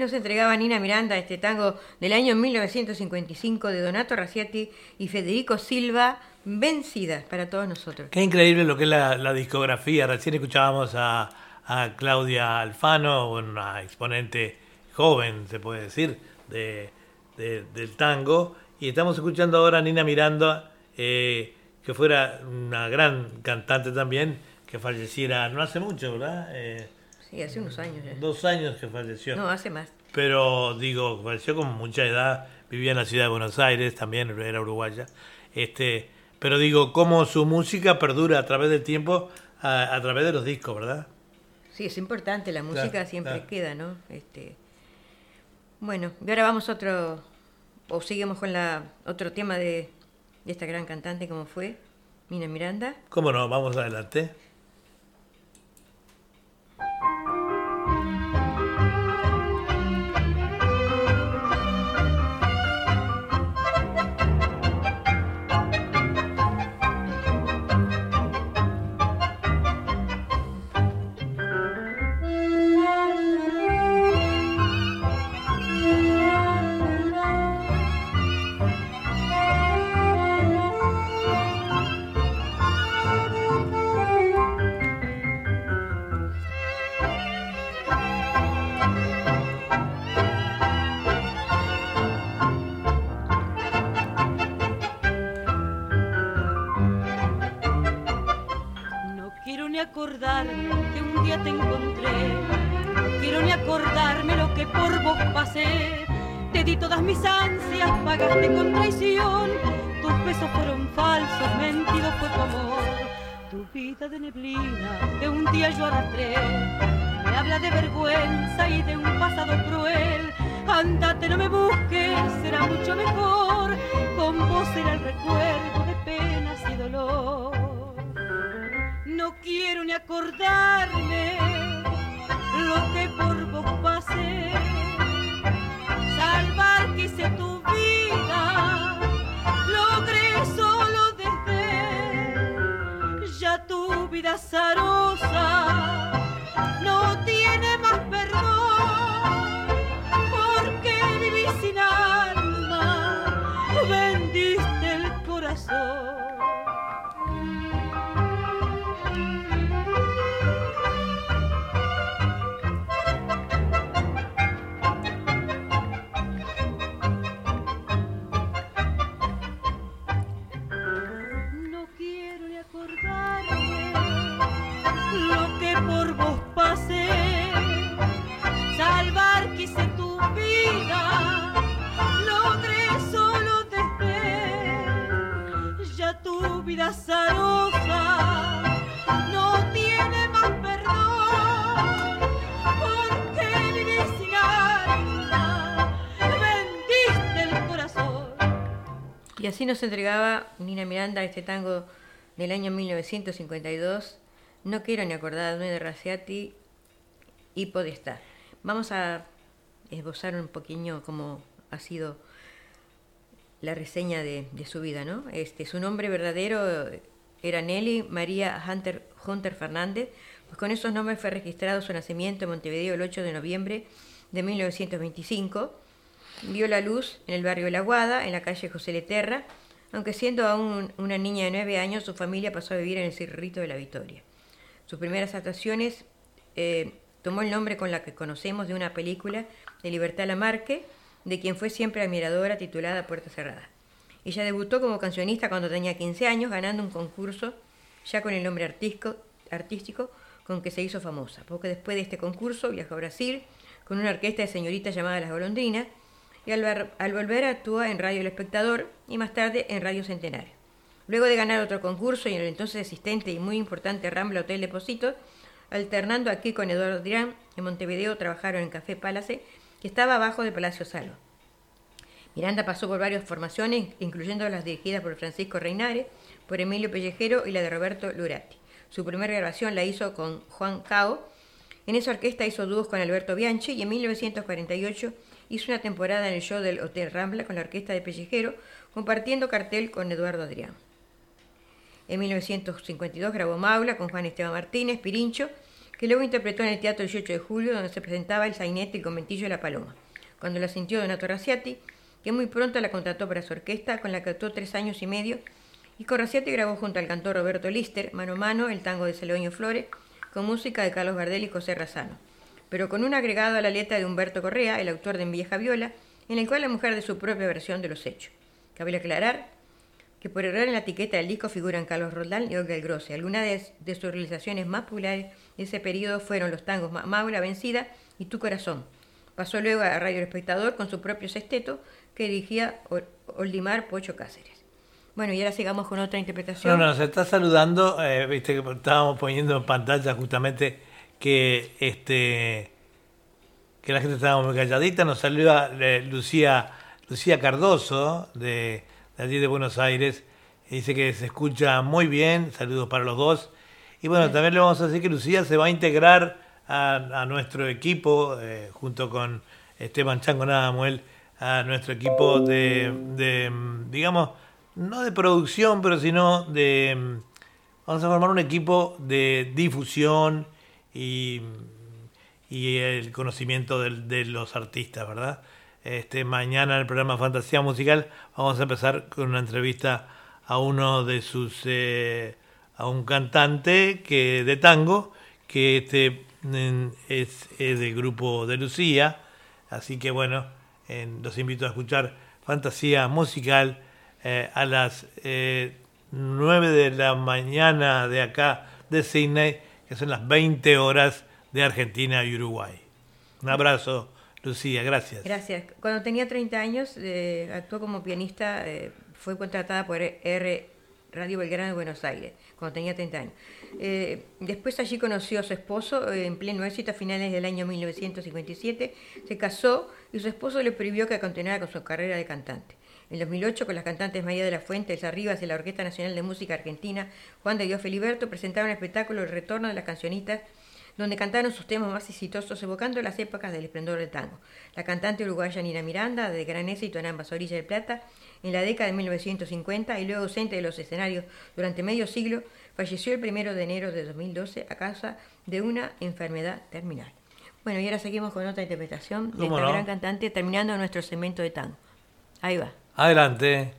nos entregaba Nina Miranda este tango del año 1955 de Donato Raciati y Federico Silva, Vencida para todos nosotros. Qué increíble lo que es la, discografía. Recién escuchábamos a, Claudia Alfano, una exponente joven, se puede decir, de, de- del tango. Y estamos escuchando ahora a Nina Miranda, eh, que fuera una gran cantante también, que falleciera no hace mucho, ¿verdad? Eh, Sí, hace unos años ya. dos años que falleció. No, hace más. Pero digo, falleció con mucha edad, vivía en la ciudad de Buenos Aires, también era uruguaya. Este, pero digo, cómo su música perdura a través del tiempo, a, a través de los discos, ¿verdad? Sí, es importante, la música Claro, siempre claro. queda, ¿no? Este, bueno, y ahora vamos a otro, o seguimos con la otro tema de, de esta gran cantante como fue Nina Miranda. ¿Cómo no? Vamos adelante. Acordarme que un día te encontré. Quiero ni acordarme lo que por vos pasé. Te di todas mis ansias, pagaste con traición. Tus besos fueron falsos, mentido fue tu amor. Tu vida de neblina que un día yo arrastré. Me habla de vergüenza y de un pasado cruel. Andate, no me busques, será mucho mejor. Con vos será el recuerdo de penas y dolor. No quiero ni acordarme lo que por vos pasé. Salvar quise tu vida, logré solo desde ya tu vida zarosa vida no tiene más perdón porque vendiste el corazón. Y así nos entregaba Nina Miranda este tango del año 1952, No quiero ni acordarme de Raciati y Podestá. Vamos a esbozar un poquillo cómo ha sido la reseña de, de su vida, ¿no? Este, su nombre verdadero era Nelly María Hunter, Hunter Fernández, pues con esos nombres fue registrado su nacimiento en Montevideo el 8 de noviembre de 1925 vio la luz en el barrio de La Guada, en la calle José Leterra, aunque siendo aún una niña de nueve años, su familia pasó a vivir en el Cirrito de la Victoria. Sus primeras actuaciones eh, tomó el nombre con la que conocemos de una película de Libertad Lamarque, de quien fue siempre admiradora, titulada Puerta Cerrada. Ella debutó como cancionista cuando tenía 15 años, ganando un concurso ya con el nombre artístico, artístico con que se hizo famosa. Poco después de este concurso viajó a Brasil con una orquesta de señoritas llamada Las Golondrinas, y al, ver- al volver actúa en Radio El Espectador y más tarde en Radio Centenario. Luego de ganar otro concurso y en el entonces existente y muy importante Rambla Hotel Deposito, alternando aquí con Eduardo Dirán, en Montevideo trabajaron en Café Palace, que estaba abajo del Palacio Salvo. Miranda pasó por varias formaciones, incluyendo las dirigidas por Francisco Reinares, por Emilio Pellejero y la de Roberto Lurati. Su primera grabación la hizo con Juan Cao. En esa orquesta hizo dúos con Alberto Bianchi y en 1948 hizo una temporada en el show del Hotel Rambla con la orquesta de Pellejero, compartiendo cartel con Eduardo Adrián. En 1952 grabó Maula con Juan Esteban Martínez, Pirincho, que luego interpretó en el Teatro 18 de Julio, donde se presentaba el sainete el conventillo de la Paloma. Cuando la sintió Donato Raciati, que muy pronto la contrató para su orquesta, con la que actuó tres años y medio, y con Raciati grabó junto al cantor Roberto Lister, mano a mano, el tango de Celoño Flores, con música de Carlos Gardel y José Razano, pero con un agregado a la letra de Humberto Correa, el autor de En Vieja Viola, en el cual la mujer de su propia versión de los hechos. Cabe aclarar que por error en la etiqueta del disco figuran Carlos Roldán y Olga El Grosse. Algunas de, sus realizaciones más populares de ese periodo fueron los tangos Ma- Maula Vencida y Tu Corazón. Pasó luego a Radio Espectador con su propio sexteto que dirigía Ol- Oldimar Pocho Cáceres. Bueno, y ahora sigamos con otra interpretación. Bueno, nos está saludando, eh, viste que estábamos poniendo en pantalla justamente que este que la gente estaba muy calladita, nos saluda eh, Lucía Lucía Cardoso de, de allí de Buenos Aires, dice que se escucha muy bien, saludos para los dos. Y bueno, también le vamos a decir que Lucía se va a integrar a, a nuestro equipo, eh, junto con Esteban Chango Nadamuel, a nuestro equipo de, de, digamos, no de producción, pero sino de... Vamos a formar un equipo de difusión y, y el conocimiento de, los artistas, ¿verdad? Este, mañana en el programa Fantasía Musical vamos a empezar con una entrevista a uno de sus... eh, a un cantante que de tango que este es, del grupo de Lucía. Así que bueno, eh, los invito a escuchar Fantasía Musical eh, a las eh, 9 de la mañana de acá de Sydney, que son las 20 horas de Argentina y Uruguay. Un abrazo, Lucía, gracias. Gracias. Cuando tenía 30 años, eh, actuó como pianista, eh, fue contratada por R Radio Belgrano de Buenos Aires, cuando tenía 30 años. Eh, después allí conoció a su esposo en pleno éxito a finales del año 1957, se casó y su esposo le prohibió que continuara con su carrera de cantante. En 2008, con las cantantes María de la Fuente, Elsa Rivas y la Orquesta Nacional de Música Argentina, Juan de Dios Feliberto, presentaron el espectáculo El Retorno de las Cancionistas donde cantaron sus temas más exitosos evocando las épocas del esplendor del tango. La cantante uruguaya Nina Miranda, de gran éxito en ambas orillas del Plata, en la década de 1950 y luego ausente de los escenarios durante medio siglo, falleció el primero de enero de 2012 a causa de una enfermedad terminal. Bueno, y ahora seguimos con otra interpretación de esta gran cantante, terminando nuestro segmento de tango. Ahí va. Adelante.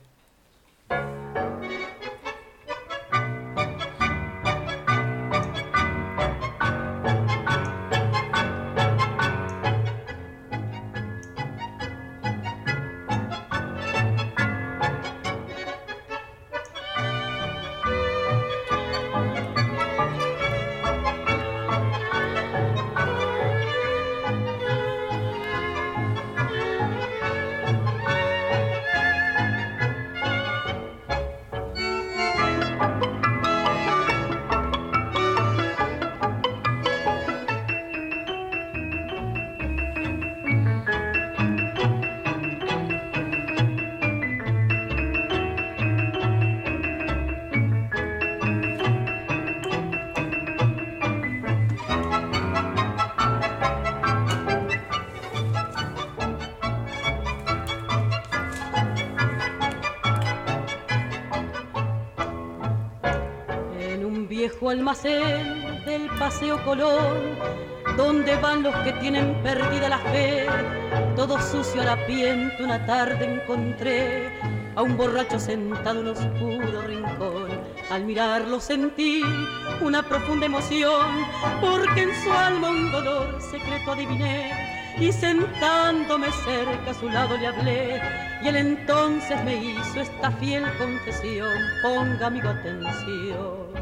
Almacén del Paseo Colón, donde van los que tienen perdida la fe. Todo sucio harapiento una tarde encontré a un borracho sentado en un oscuro rincón. Al mirarlo sentí una profunda emoción, porque en su alma un dolor secreto adiviné. Y sentándome cerca a su lado le hablé, y él entonces me hizo esta fiel confesión. Ponga amigo atención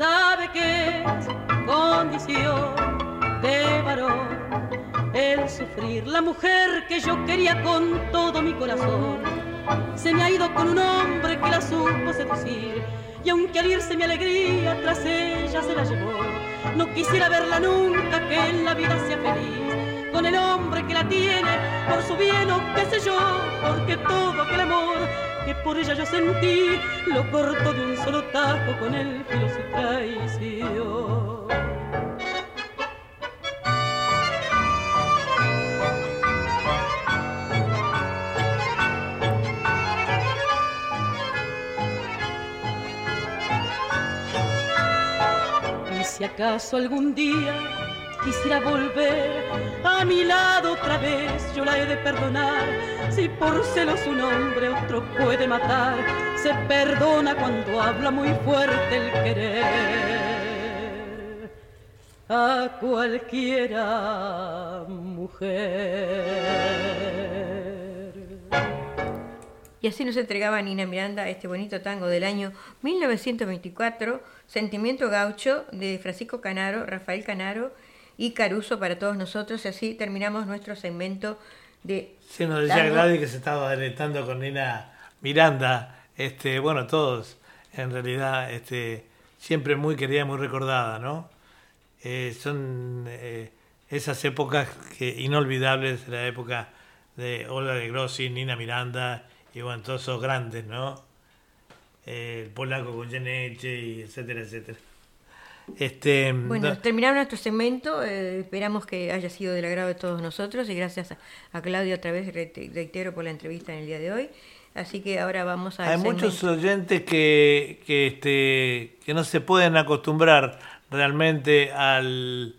sabe que es condición de varón el sufrir. La mujer que yo quería con todo mi corazón se me ha ido con un hombre que la supo seducir. Y aunque al irse mi alegría tras ella se la llevó, no quisiera verla nunca que en la vida sea feliz con el hombre que la tiene por su bien o qué sé yo, porque todo aquel amor que por ella yo sentí, lo corto de un solo tajo con el filo se traición. Y si acaso algún día quisiera volver a mi lado otra vez, yo la he de perdonar. Si por celos un hombre otro puede matar, se perdona cuando habla muy fuerte el querer. A cualquiera mujer. Y así nos entregaba Nina Miranda este bonito tango del año 1924, Sentimiento Gaucho, de Francisco Canaro, Rafael Canaro y Caruso para todos nosotros. Y así terminamos nuestro segmento de. Sí, nos decía Gladys que se estaba deleitando con Nina Miranda. Este, bueno, todos, en realidad, este, siempre muy querida, muy recordada, ¿no? Eh, son eh, esas épocas que, inolvidables, la época de Olga de Grossi, Nina Miranda y bueno, todos esos grandes, ¿no? Eh, el polaco con Geneche y etcétera, etcétera. Este, bueno, terminamos nuestro segmento. Eh, esperamos que haya sido del agrado de todos nosotros y gracias a, Claudia otra vez, reitero, por la entrevista en el día de hoy. Así que ahora vamos a... Hay muchos oyentes que, que, este, que no se pueden acostumbrar realmente al,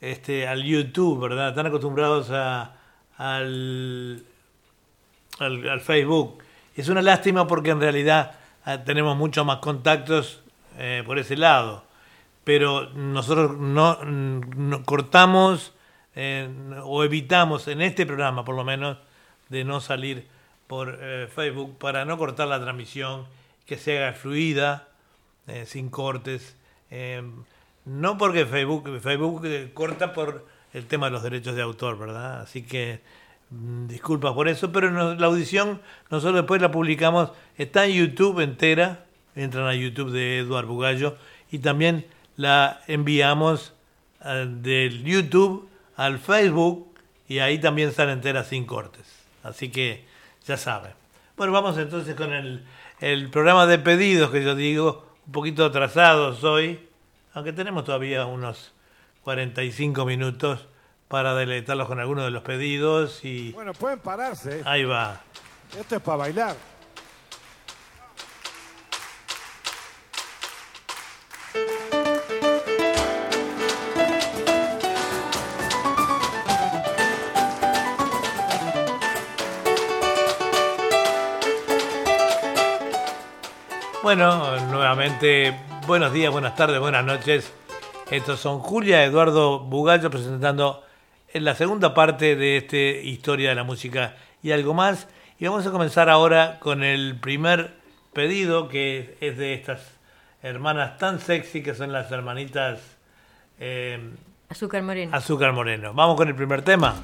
este, al YouTube, ¿verdad? Están acostumbrados a, al, al, Facebook. Es una lástima porque en realidad ah, tenemos muchos más contactos eh, por ese lado pero nosotros no, cortamos eh, o evitamos en este programa por lo menos de no salir por eh, Facebook para no cortar la transmisión, que se haga fluida, eh, sin cortes. no porque Facebook, Facebook corta por el tema de los derechos de autor, ¿verdad? Así que mm, disculpas por eso, pero la audición nosotros después la publicamos, está en YouTube entera, entran a YouTube de Eduardo Bugallo y también la enviamos eh, del YouTube al Facebook y ahí también sale entera sin cortes. Así que ya saben. Bueno, vamos entonces con el, el programa de pedidos que yo digo, un poquito atrasados hoy, aunque tenemos todavía unos 45 minutos para deleitarlos con algunos de los pedidos y Bueno, pueden pararse. ahí va. Esto es para bailar. Bueno, nuevamente, buenos días, buenas tardes, buenas noches. Estos son Julia Eduardo Bugallo presentando en la segunda parte de este Historia de la Música y algo más. Y vamos a comenzar ahora con el primer pedido que es de estas hermanas tan sexy que son las hermanitas eh, Azúcar Moreno. Azúcar Moreno. Vamos con el primer tema.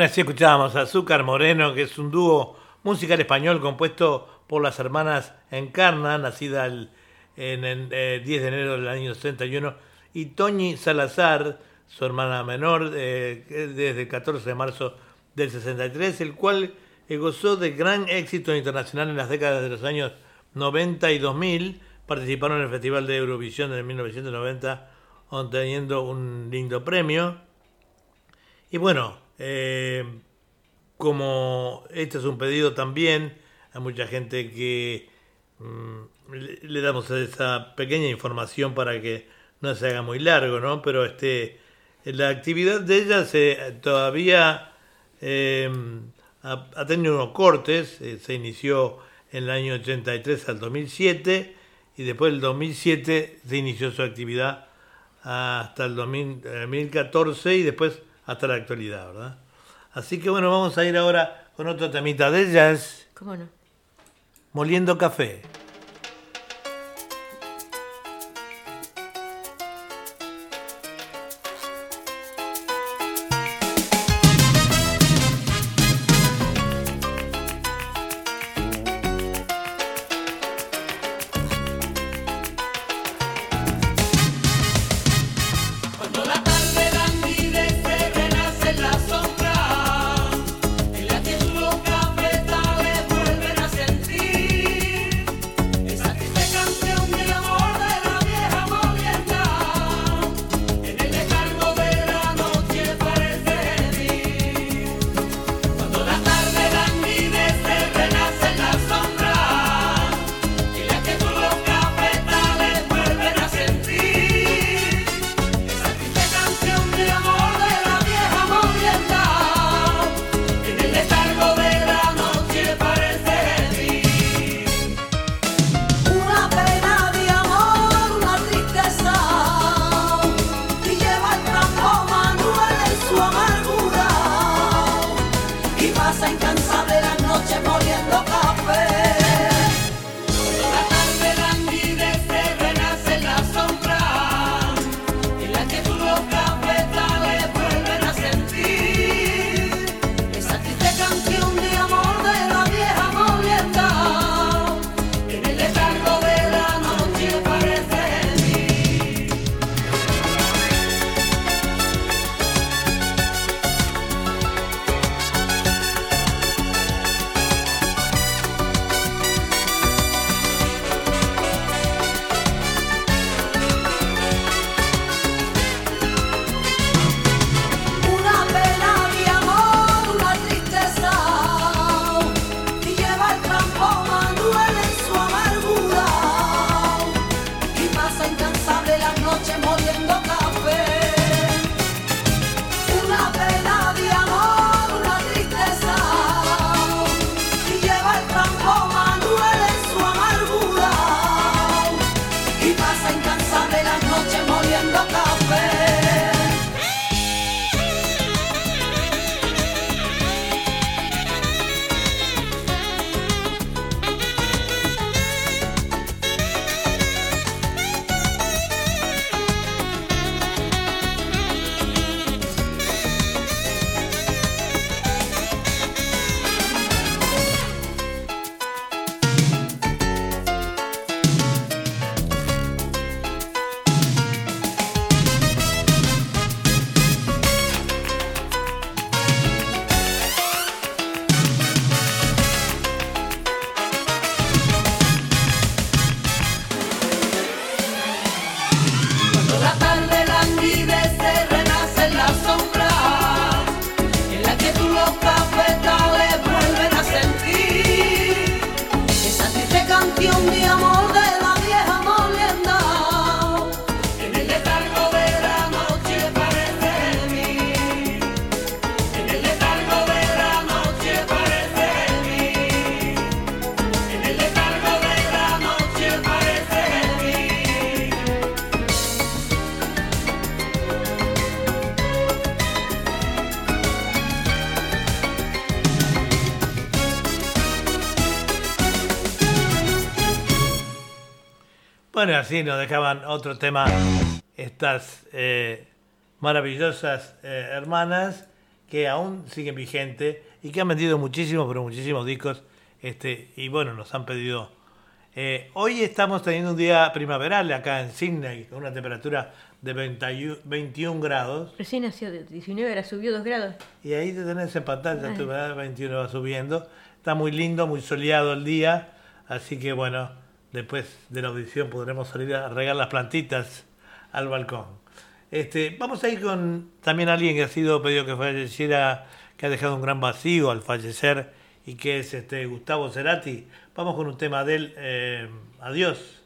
Bueno, así escuchábamos Azúcar Moreno, que es un dúo musical español compuesto por las hermanas Encarna, nacida el, en el 10 eh, de enero del año 61, y Toñi Salazar, su hermana menor, eh, desde el 14 de marzo del 63, el cual eh, gozó de gran éxito internacional en las décadas de los años 90 y 2000. Participaron en el Festival de Eurovisión en 1990, obteniendo un lindo premio. Y bueno, eh, como este es un pedido también, a mucha gente que mm, le, damos esa pequeña información para que no se haga muy largo, ¿no? Pero este, la actividad de ella se, todavía eh, ha, tenido unos cortes, eh, se inició en el año 83 al 2007 y después del 2007 se inició su actividad hasta el 2014 y después hasta la actualidad, ¿verdad? Así que bueno, vamos a ir ahora con otro temita de jazz. ¿Cómo no? Moliendo café. Bueno, así nos dejaban otro tema estas eh, maravillosas eh, hermanas que aún siguen vigentes y que han vendido muchísimos, pero muchísimos discos. Este, y bueno, nos han pedido. Eh, hoy estamos teniendo un día primaveral acá en Sydney, con una temperatura de 21, 21 grados. Recién nació de 19, ahora subió 2 grados. Y ahí te tenés en pantalla, tu edad 21 va subiendo. Está muy lindo, muy soleado el día. Así que bueno, después de la audición podremos salir a regar las plantitas al balcón. Este, vamos a ir con también alguien que ha sido pedido que falleciera, que ha dejado un gran vacío al fallecer y que es este Gustavo Cerati. Vamos con un tema de él, eh, Adiós.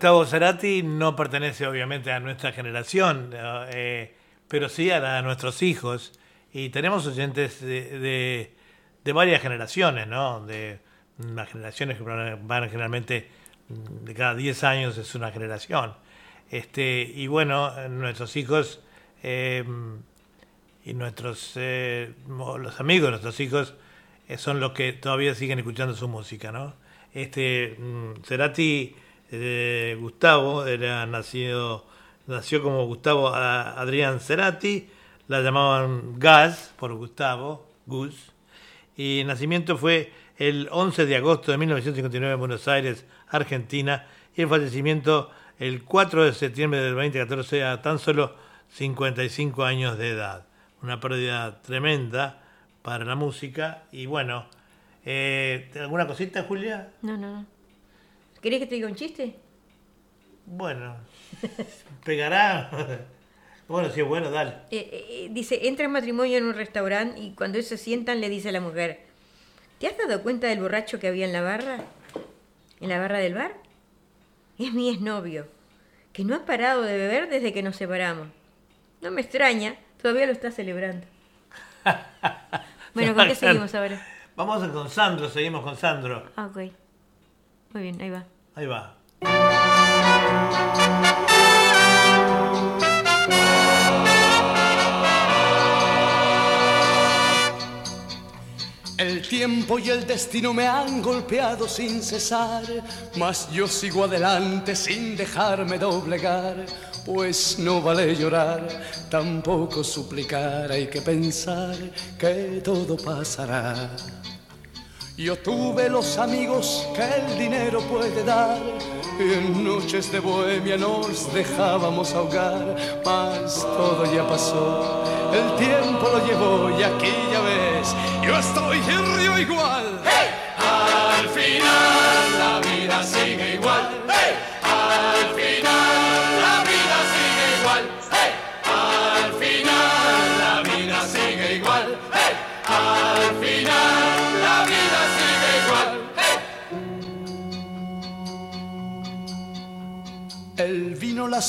Gustavo Cerati no pertenece obviamente a nuestra generación, eh, pero sí a la de nuestros hijos. Y tenemos oyentes de, de- varias generaciones, ¿no? De unas generaciones que van generalmente mm, de cada 10 años es una generación. Este, y bueno, nuestros hijos eh, y nuestros eh, los amigos de nuestros hijos son los que todavía siguen escuchando su música, ¿no? Este mm, Cerati eh, Gustavo era nacido nació como Gustavo Adrián Cerati, la llamaban Gas por Gustavo, Gus, y nacimiento fue el 11 de agosto de 1959 en Buenos Aires, Argentina, y el fallecimiento el 4 de septiembre del 2014 a tan solo 55 años de edad. Una pérdida tremenda para la música. Y bueno, eh, ¿alguna cosita, Julia? No, no. ¿Querés que te diga un chiste? Bueno, pegará. bueno, si es bueno, dale. Eh, eh, dice, entra en matrimonio en un restaurante y cuando se sientan le dice a la mujer, ¿te has dado cuenta del borracho que había en la barra? ¿En la barra del bar? Es mi exnovio, que no ha parado de beber desde que nos separamos. No me extraña, todavía lo está celebrando. Bueno, ¿con qué seguimos ahora? Vamos con Sandro, seguimos con Sandro. Ah, ok. Muy bien, ahí va. Ahí va. El tiempo y el destino me han golpeado sin cesar, mas yo sigo adelante sin dejarme doblegar, pues no vale llorar, tampoco suplicar, hay que pensar que todo pasará. Yo tuve los amigos que el dinero puede dar. Y en noches de bohemia nos dejábamos ahogar, mas todo ya pasó, el tiempo lo llevó y aquí ya ves, yo estoy en río igual. Al final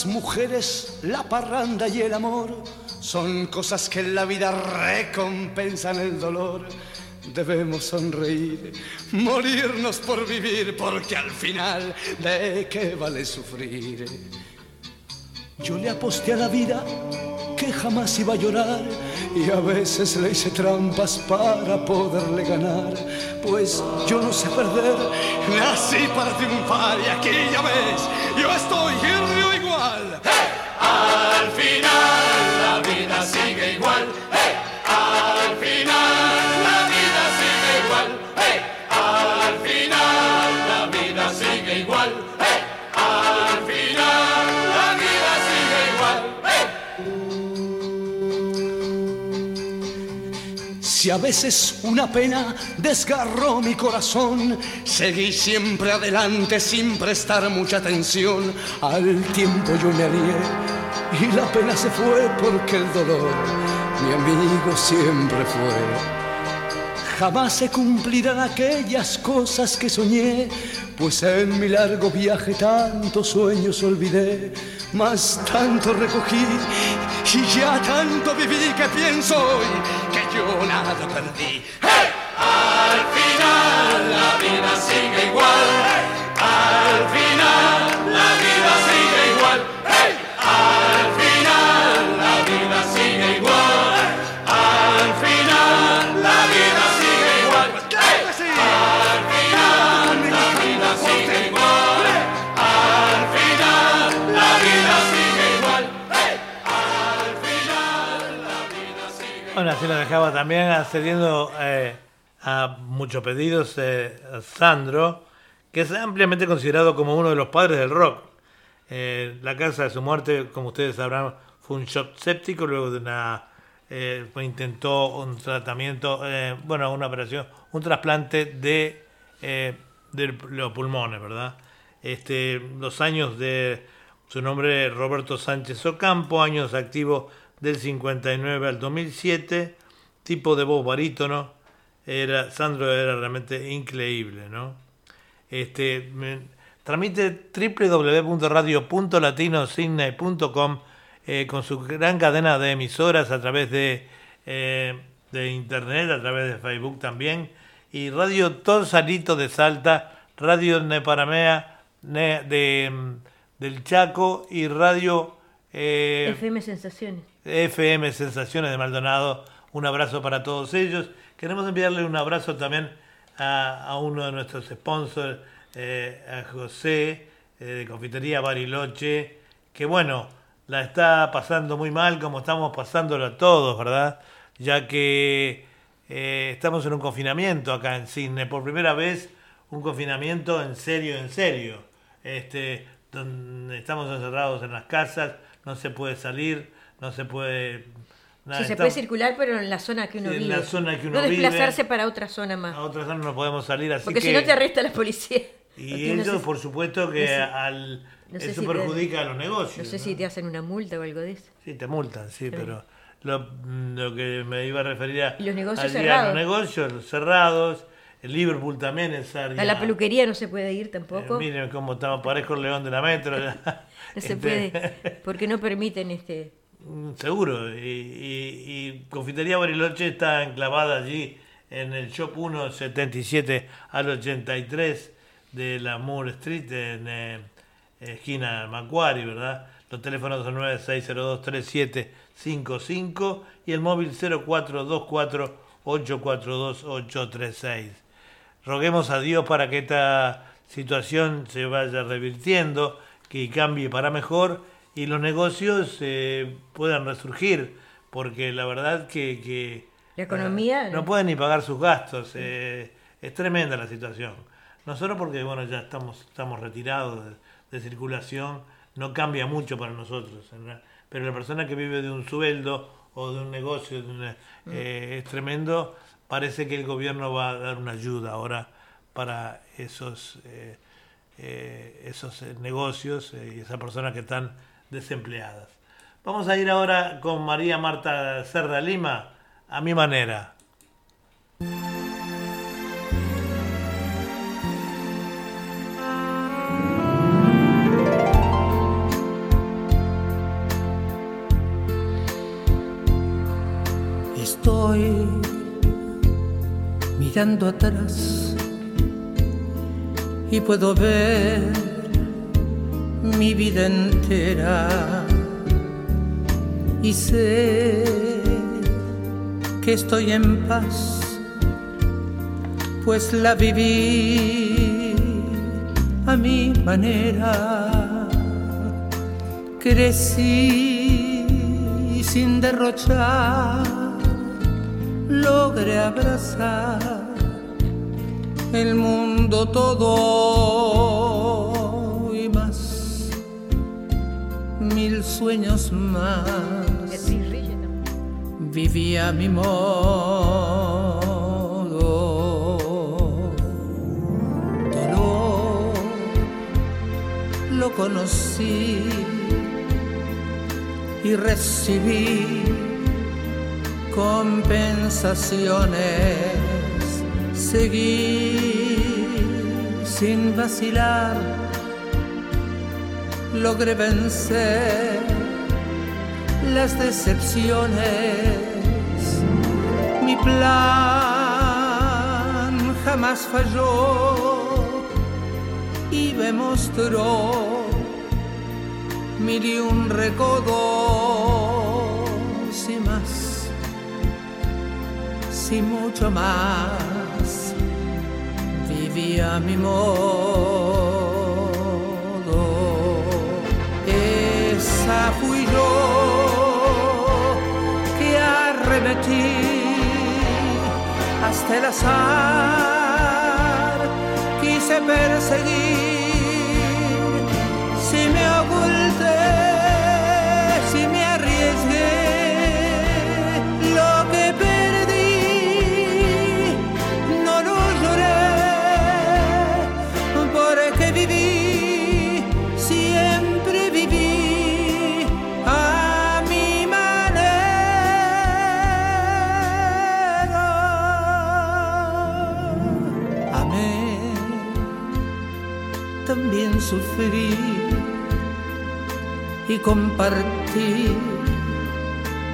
las mujeres, la parranda y el amor son cosas que en la vida recompensan el dolor. Debemos sonreír, morirnos por vivir, porque al final, ¿de qué vale sufrir? Yo le aposté a la vida que jamás iba a llorar y a veces le hice trampas para poderle ganar. Pues yo no sé perder, nací para triunfar y aquí ya ves, yo estoy río igual. Al final la vida sigue igual. Al Si a veces una pena desgarró mi corazón, seguí siempre adelante sin prestar mucha atención. Al tiempo yo me alié y la pena se fue porque el dolor mi amigo siempre fue. Jamás se cumplirán aquellas cosas que soñé, pues en mi largo viaje tantos sueños olvidé, mas tanto recogí y ya tanto viví que pienso hoy yo nada perdí. ¡Hey! Al final la vida sigue igual, al final la vida sigue igual, ¡Hey! Así lo dejaba también accediendo eh, a muchos pedidos eh, Sandro, que es ampliamente considerado como uno de los padres del rock. Eh, la causa de su muerte, como ustedes sabrán, fue un shock séptico, luego de una... intentó un tratamiento, bueno, una operación, un trasplante de, de los pulmones, ¿verdad? Este, los años de su nombre Roberto Sánchez Ocampo, años activos del 59 al 2007, tipo de voz barítono, era, Sandro era realmente increíble, ¿no? Este, me- transmite www.radio.latinosigna.com eh, con su gran cadena de emisoras a través de, eh, de internet, a través de Facebook también, y Radio Torsalito de Salta, Radio Neparamea ne- de, mm, del Chaco y Radio eh, FM Sensaciones. FM Sensaciones de Maldonado. Un abrazo para todos ellos. Queremos enviarle un abrazo también a, uno de nuestros sponsors, eh, a José, eh, de Confitería Bariloche, que bueno, la está pasando muy mal como estamos pasándolo a todos, ¿verdad? Ya que eh, estamos en un confinamiento acá en Cisne, por primera vez un confinamiento en serio, en serio. Este, donde estamos encerrados en las casas, no se puede salir, no se puede... sí, se puede circular, pero en la zona que uno en vive. la zona que uno no desplazarse para otra zona más. A otra zona no podemos salir, así Porque que... si no te arresta la policía. Y ellos, por supuesto, que no sé- al, no sé eso si te- perjudica a los negocios. No sé si te hacen una multa o algo de eso. Sí, te multan, sí, pero lo, lo que me iba a referir a, Y los negocios al cerrados. los negocios cerrados, el Liverpool también es área. A la peluquería no se puede ir tampoco. Eh, miren cómo estamos, parezco el león de la metro. no se Este, puede, porque no permiten este. Seguro. Y, y- y Confitería Bariloche está enclavada allí en el Shop 177 al 83 de la Moore Street, en eh, esquina Macquarie, ¿verdad? Los teléfonos son 96023755 y el móvil 0424842836. Roguemos a Dios para que esta situación se vaya revirtiendo, que cambie para mejor y los negocios eh, puedan resurgir, porque la verdad que, que, La economía, eh, no pueden ni pagar sus gastos. eh, es tremenda la situación. No solo porque bueno ya estamos estamos retirados de, de circulación, no cambia mucho para nosotros, pero la persona que vive de un sueldo o de un negocio de una- eh, es tremendo. Parece que el gobierno va a dar una ayuda ahora para esos esos negocios y esas personas que están desempleadas. Vamos a ir ahora con María Marta Cerda Lima, a mi manera. Estoy mirando atrás y puedo ver mi vida entera y sé que estoy en paz, pues la viví a mi manera. Crecí sin derrochar, logré abrazar el mundo todo mil sueños más vivía mi modo. Dolor lo conocí y recibí compensaciones. Seguí sin vacilar, logré vencer las decepciones. Mi plan jamás falló y me mostró mil y un recodos y más, mucho más, vivía mi modo. Hasta el azar, quise perseguir, y compartí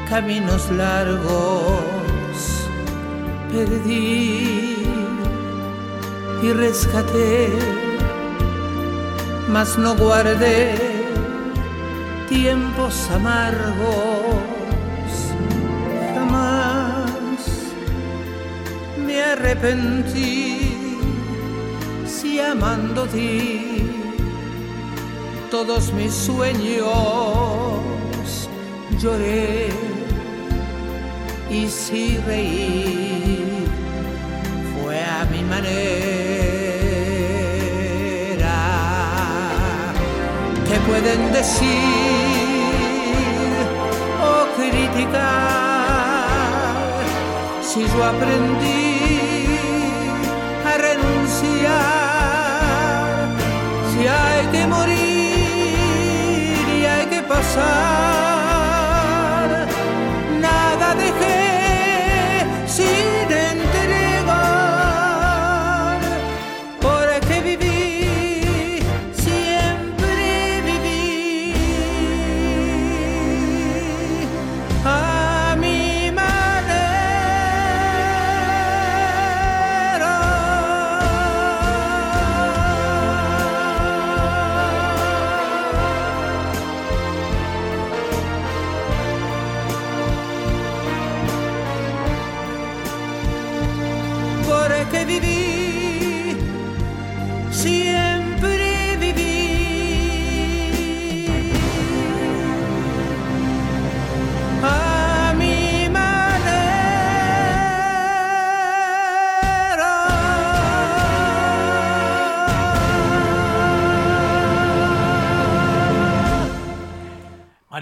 caminos largos. Perdí y rescaté, mas no guardé tiempos amargos. Jamás me arrepentí si amando di todos mis sueños. Lloré y si reí. Fue a mi manera. ¿Qué pueden decir o criticar. Si yo aprendí a renunciar? Si hay que morir hay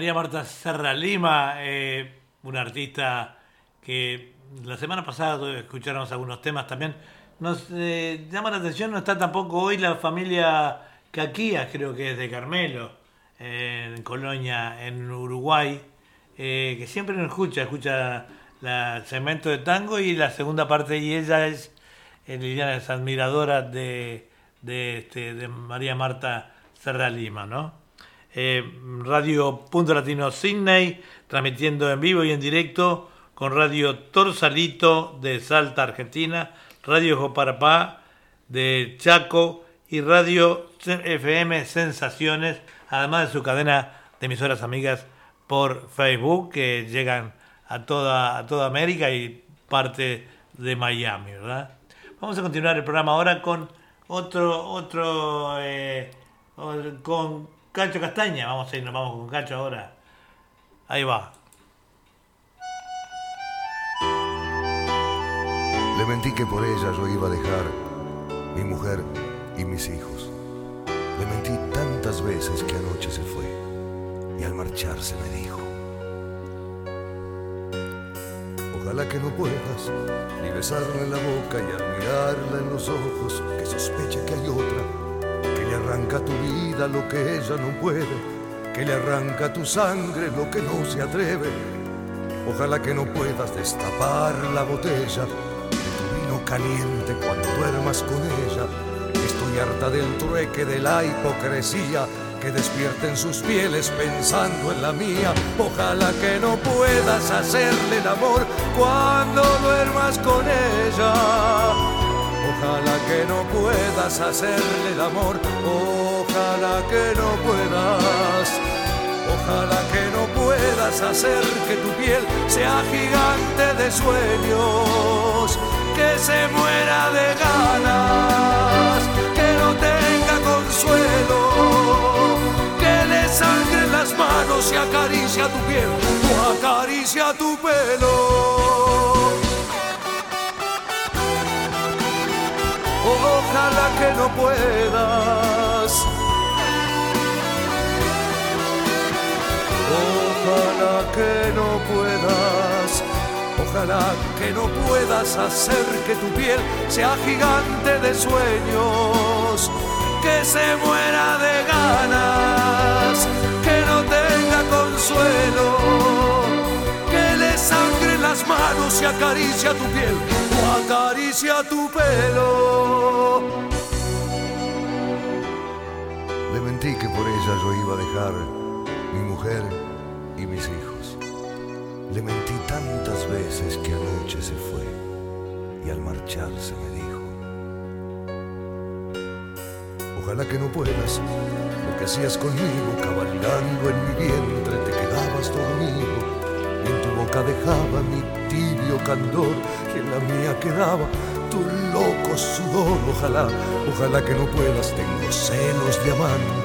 María Marta Serra Lima, eh, una artista que la semana pasada escuchamos algunos temas también. Nos eh, llama la atención, no está tampoco hoy la familia Caquías, creo que es de Carmelo, en Colonia, en Uruguay, eh, que siempre nos escucha, escucha la segmento de tango y la segunda parte, y ella es, Liliana, es admiradora de, de, este, de María Marta Serra Lima, ¿no? Eh, Radio Punto Latino Sydney, transmitiendo en vivo y en directo con Radio Torsalito de Salta, Argentina, Radio Joparapá de Chaco y Radio FM Sensaciones, además de su cadena de emisoras amigas por Facebook que llegan a toda, toda América y parte de Miami, ¿verdad? Vamos a continuar el programa ahora con otro, otro, eh, con Cacho Castaña. Vamos a ir, nos vamos con Cacho ahora. Ahí va. Le mentí que por ella yo iba a dejar mi mujer y mis hijos. Le mentí tantas veces que anoche se fue y al marcharse me dijo, ojalá que no puedas ni besarla en la boca y al mirarla en los ojos que sospeche que hay otra, arranca tu vida lo que ella no puede, que le arranca tu sangre lo que no se atreve. Ojalá que no puedas destapar la botella vino caliente cuando duermas con ella. Estoy harta del trueque, de la hipocresía que despierten sus pieles pensando en la mía. Ojalá que no puedas hacerle el amor cuando duermas con ella. Ojalá que no puedas hacerle el amor. Ojalá que no puedas. Ojalá que no puedas hacer que tu piel sea gigante de sueños, que se muera de ganas, que no tenga consuelo, que le sangren las manos y acaricia tu piel o acaricia tu pelo. Que no puedas. Ojalá que no puedas, ojalá que no puedas hacer que tu piel sea gigante de sueños, que se muera de ganas, que no tenga consuelo, que le sangre las manos y acaricia tu piel o acaricia tu pelo. Por ella yo iba a dejar mi mujer y mis hijos. Le mentí tantas veces que anoche se fue y al marcharse me dijo, ojalá que no puedas, lo que hacías conmigo, cabalgando en mi vientre, te quedabas dormido y en tu boca dejaba mi tibio candor y en la mía quedaba loco sudor, ojalá, ojalá que no puedas, tengo celos de amante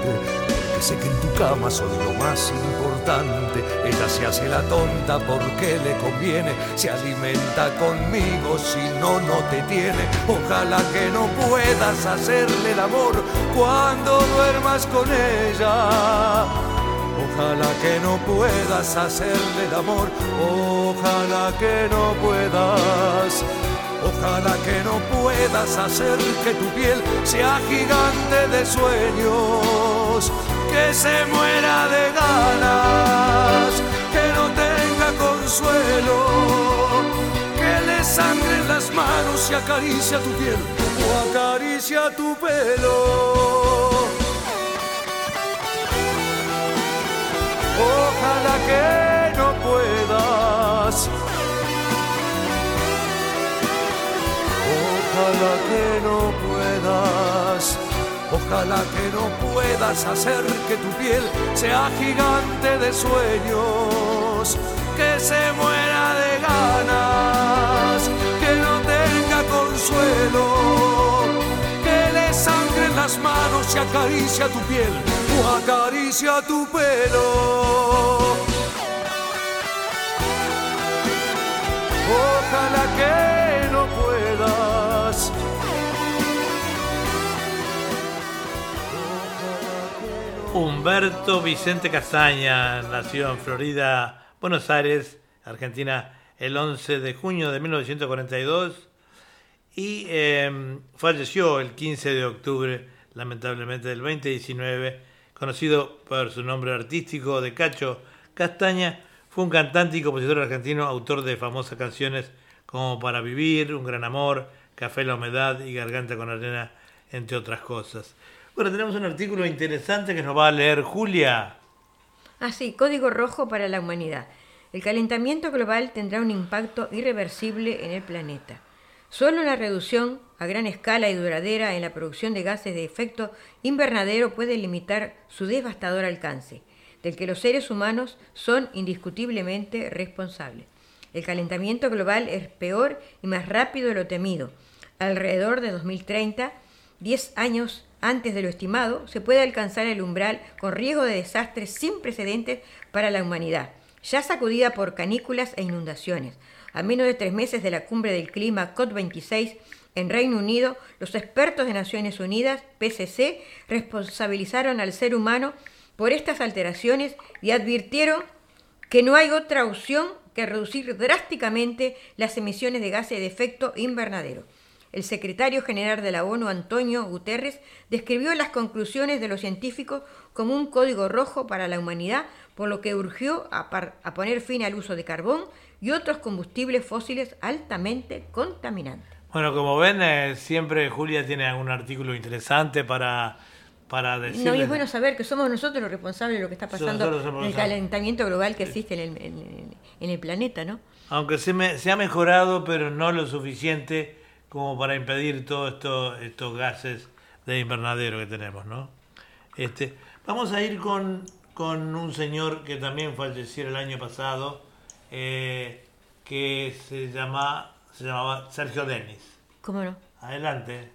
que Parece que en tu cama soy lo más importante. Ella se hace la tonta porque le conviene. Se alimenta conmigo, si no, no te tiene. Ojalá que no puedas hacerle el amor cuando duermas con ella. Ojalá que no puedas hacerle el amor. Ojalá que no puedas. Ojalá que no puedas hacer que tu piel sea gigante de sueños, que se muera de ganas, que no tenga consuelo, que le sangren las manos y acaricia tu piel o acaricia tu pelo. Ojalá que Ojalá que no puedas, ojalá que no puedas hacer que tu piel sea gigante de sueños, que se muera de ganas, que no tenga consuelo, que le sangren las manos y acaricia tu piel o acaricia tu pelo. Ojalá que Humberto Vicente Castaña nació en Florida, Buenos Aires, Argentina, el 11 de junio de 1942 y em, falleció el 15 de octubre, lamentablemente, del 2019, conocido por su nombre artístico de Cacho Castaña. Fue un cantante y compositor argentino, autor de famosas canciones como Para Vivir, Un Gran Amor, Café la Humedad y Garganta con Arena, entre otras cosas. Bueno, tenemos un artículo interesante que nos va a leer Julia. Ah, Código Rojo para la Humanidad. El calentamiento global tendrá un impacto irreversible en el planeta. Solo una reducción a gran escala y duradera en la producción de gases de efecto invernadero puede limitar su devastador alcance, del que los seres humanos son indiscutiblemente responsables. El calentamiento global es peor y más rápido de lo temido. Alrededor de 2030, 10 años antes de lo estimado, se puede alcanzar el umbral con riesgo de desastres sin precedentes para la humanidad, ya sacudida por canículas e inundaciones. A menos de tres meses de la cumbre del clima COP26 en Reino Unido, los expertos de Naciones Unidas, PCC, responsabilizaron al ser humano por estas alteraciones y advirtieron que no hay otra opción que reducir drásticamente las emisiones de gases de efecto invernadero. El secretario general de la ONU, Antonio Guterres, describió las conclusiones de los científicos como un código rojo para la humanidad, por lo que urgió a, a poner fin al uso de carbón y otros combustibles fósiles altamente contaminantes. Bueno, como ven, eh, siempre Julia tiene algún artículo interesante para, para decir. No, y es bueno saber que somos nosotros los responsables de lo que está pasando en el calentamiento global que existe en el, en, en el planeta, ¿no? Aunque se, me, se ha mejorado, pero no lo suficiente como para impedir todos esto, estos gases de invernadero que tenemos, ¿no? Este, vamos a ir con, con un señor que también falleció el año pasado, eh, que se, llama, se llamaba Sergio Denis. ¿Cómo no? Adelante.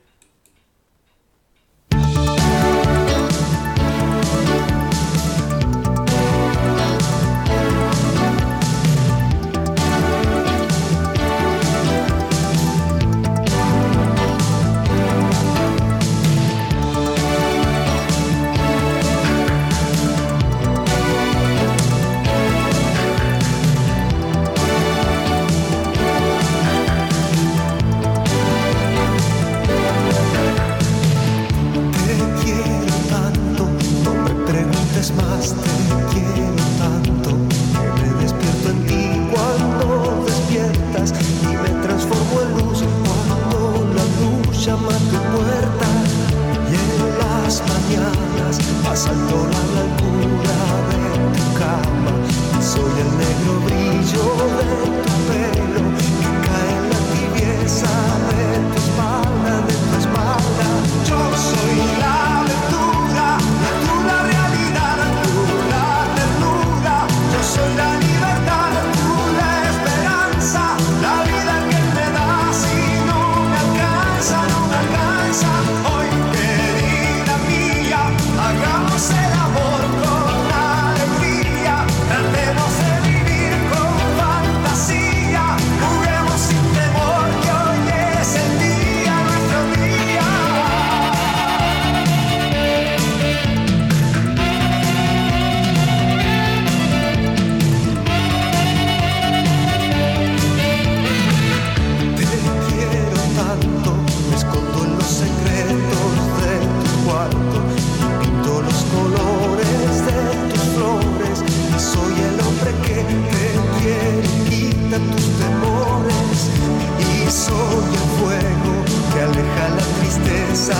y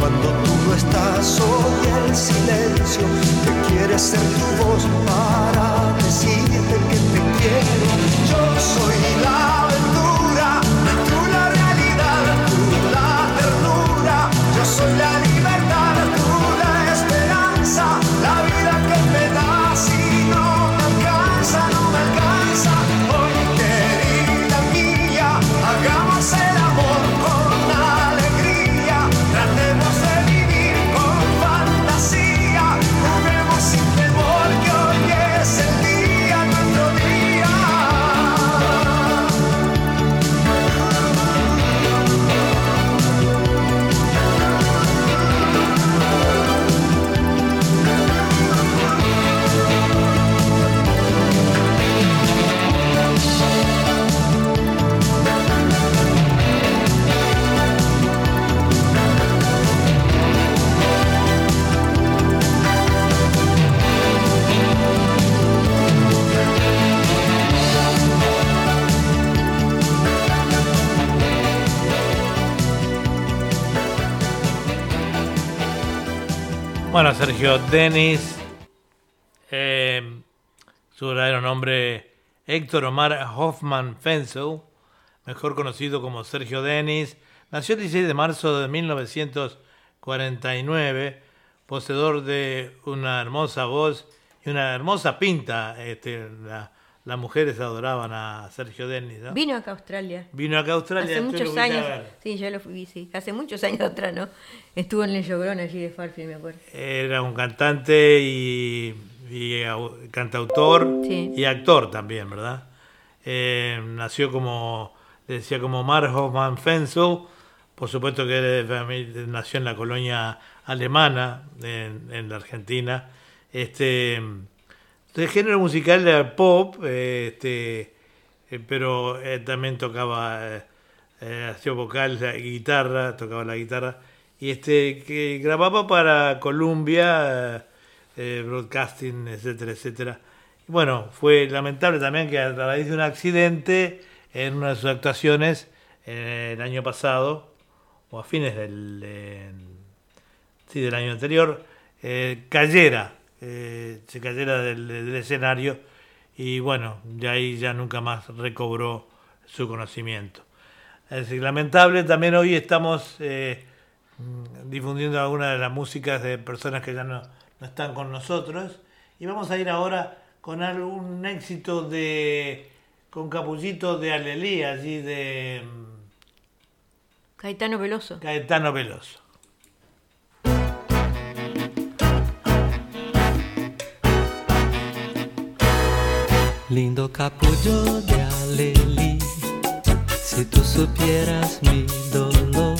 cuando tú no estás hoy el silencio que quiere ser tu voz Para Sergio Denis, eh, su verdadero nombre Héctor Omar Hoffman Fensel, mejor conocido como Sergio Denis, nació el 16 de marzo de 1949, poseedor de una hermosa voz y una hermosa pinta. Este, las mujeres adoraban a Sergio Denis. Vino acá a Australia. Vino acá a Australia. Hace muchos años. Sí, yo lo fui, sí. Hace muchos años atrás, ¿no? Estuvo en el Llogrón allí de Farfield, me acuerdo. Era un cantante y, cantautor y actor también, ¿verdad? Eh, nació como, decía, como Mar Hoffman Fensel. Por supuesto que nació en la colonia alemana, en, en la Argentina. Este de género musical era pop, este, eh, pero eh, también tocaba, eh, hacía vocal, guitarra, tocaba la guitarra, y este, que grababa para Columbia, Broadcasting, etcétera, etcétera. Bueno, fue lamentable también que a raíz de un accidente en una de sus actuaciones el año pasado, o a fines del, sí, del año anterior, cayera eh, se cayera del, escenario y bueno, de ahí ya nunca más recobró su conocimiento. Es lamentable, también hoy estamos eh, difundiendo algunas de las músicas de personas que ya no, están con nosotros y vamos a ir ahora con algún éxito de con Capullito de Alelí, allí de Caetano Veloso. Caetano Veloso. Lindo capullo de alelí, si tú supieras mi dolor,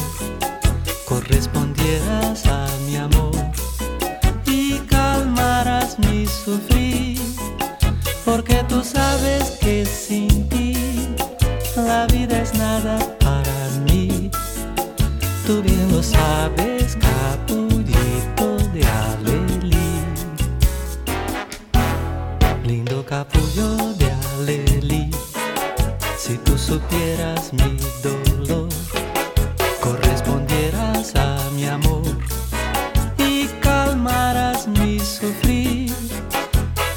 correspondieras a mi amor y calmarás mi sufrir, porque tú sabes que sin ti la vida es nada para mí. Tú bien lo sabes, capullito capullo si tú supieras mi dolor, correspondieras a mi amor y calmarás mi sufrir,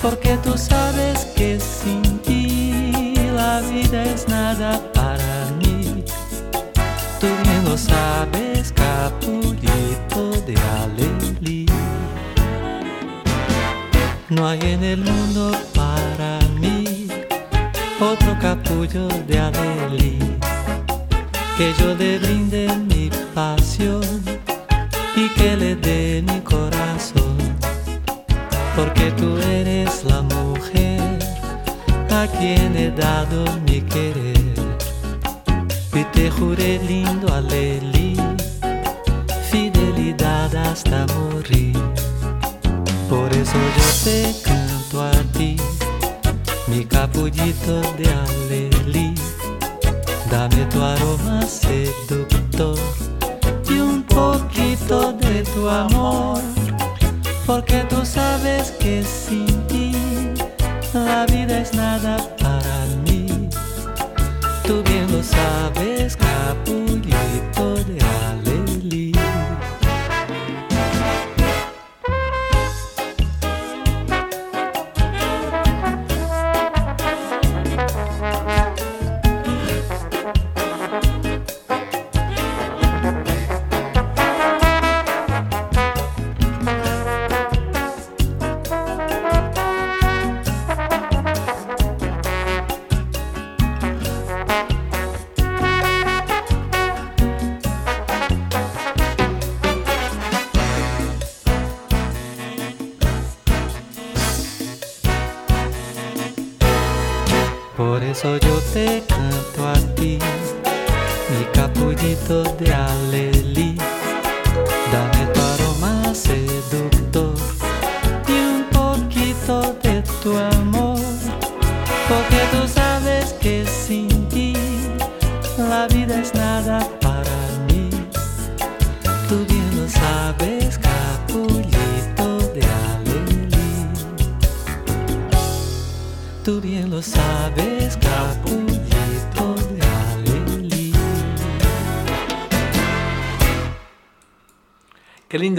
porque tú sabes que sin ti la vida es nada para mí. Tú bien lo sabes, capullito de Alelí. No hay en el mundo otro capullo de Adeli, que yo le brinde mi pasión y que le dé mi corazón, porque tú eres la mujer a quien he dado mi querer. Y te juré lindo Aleli, fidelidad hasta morir. Por eso yo te de alelí. Dame tu aroma seductor y un poquito de tu amor, porque tú sabes que sin ti la vida es nada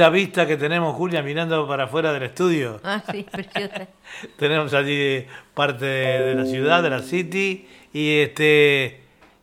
Linda vista que tenemos, Julia, mirando para afuera del estudio. Ah, sí, preciosa. tenemos allí parte de la ciudad, de la city, y este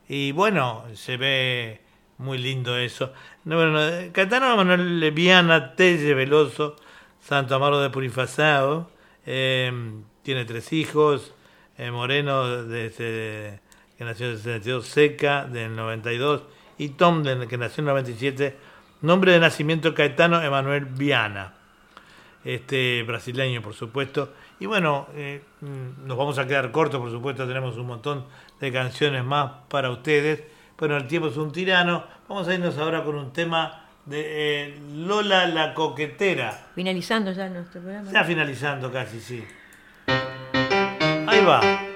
y bueno, se ve muy lindo eso. Bueno, Catano Manuel Viana Telle Veloso, Santo Amaro de Purifasao, em, tiene tres hijos, eh, Moreno de, que nació en el 62, Seca del 92 y Tom que nació en el 97, nombre de nacimiento Caetano Emanuel Viana, este brasileño por supuesto. Y bueno, eh, mm, nos vamos a quedar cortos, por supuesto, tenemos un montón de canciones más para ustedes. Bueno, el tiempo es un tirano. Vamos a irnos ahora con un tema de eh, Lola la coquetera. Finalizando ya nuestro programa. Ya finalizando casi, sí. Ahí va.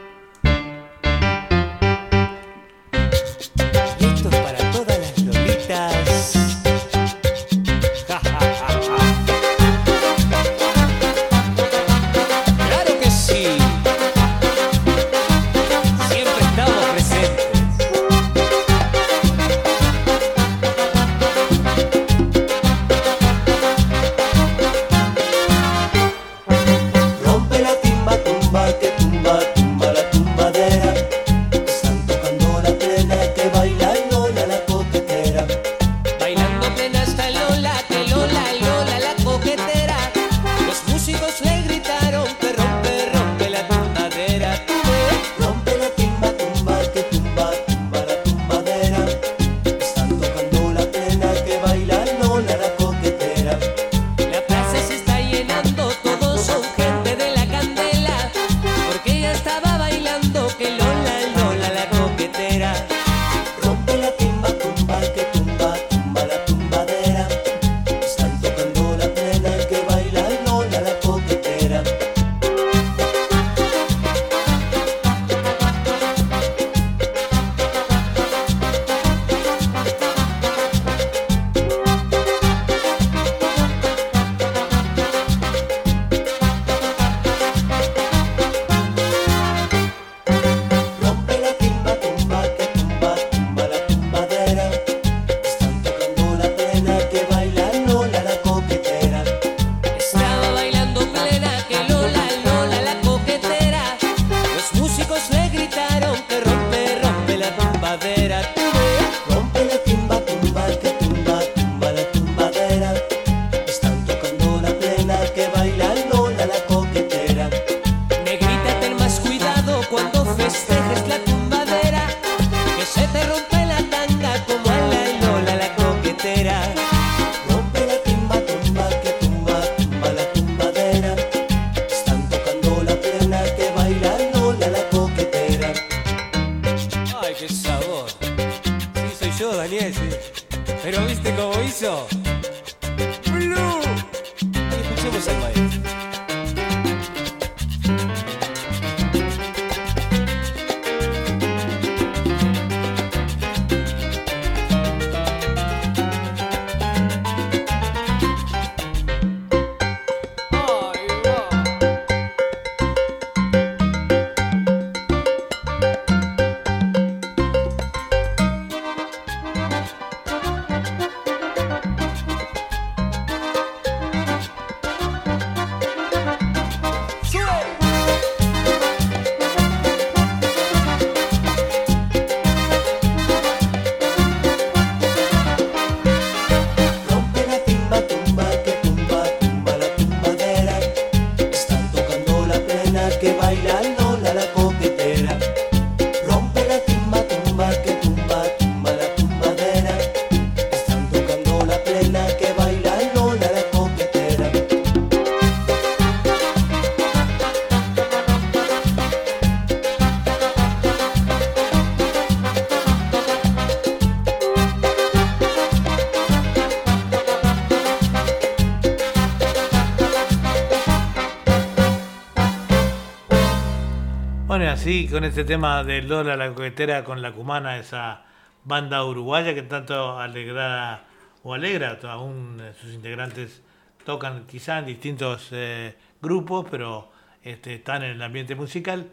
Con este tema de Lola la coquetera con la cumana, esa banda uruguaya que tanto alegra o alegra, aún sus integrantes tocan quizá en distintos eh, grupos, pero este, están en el ambiente musical.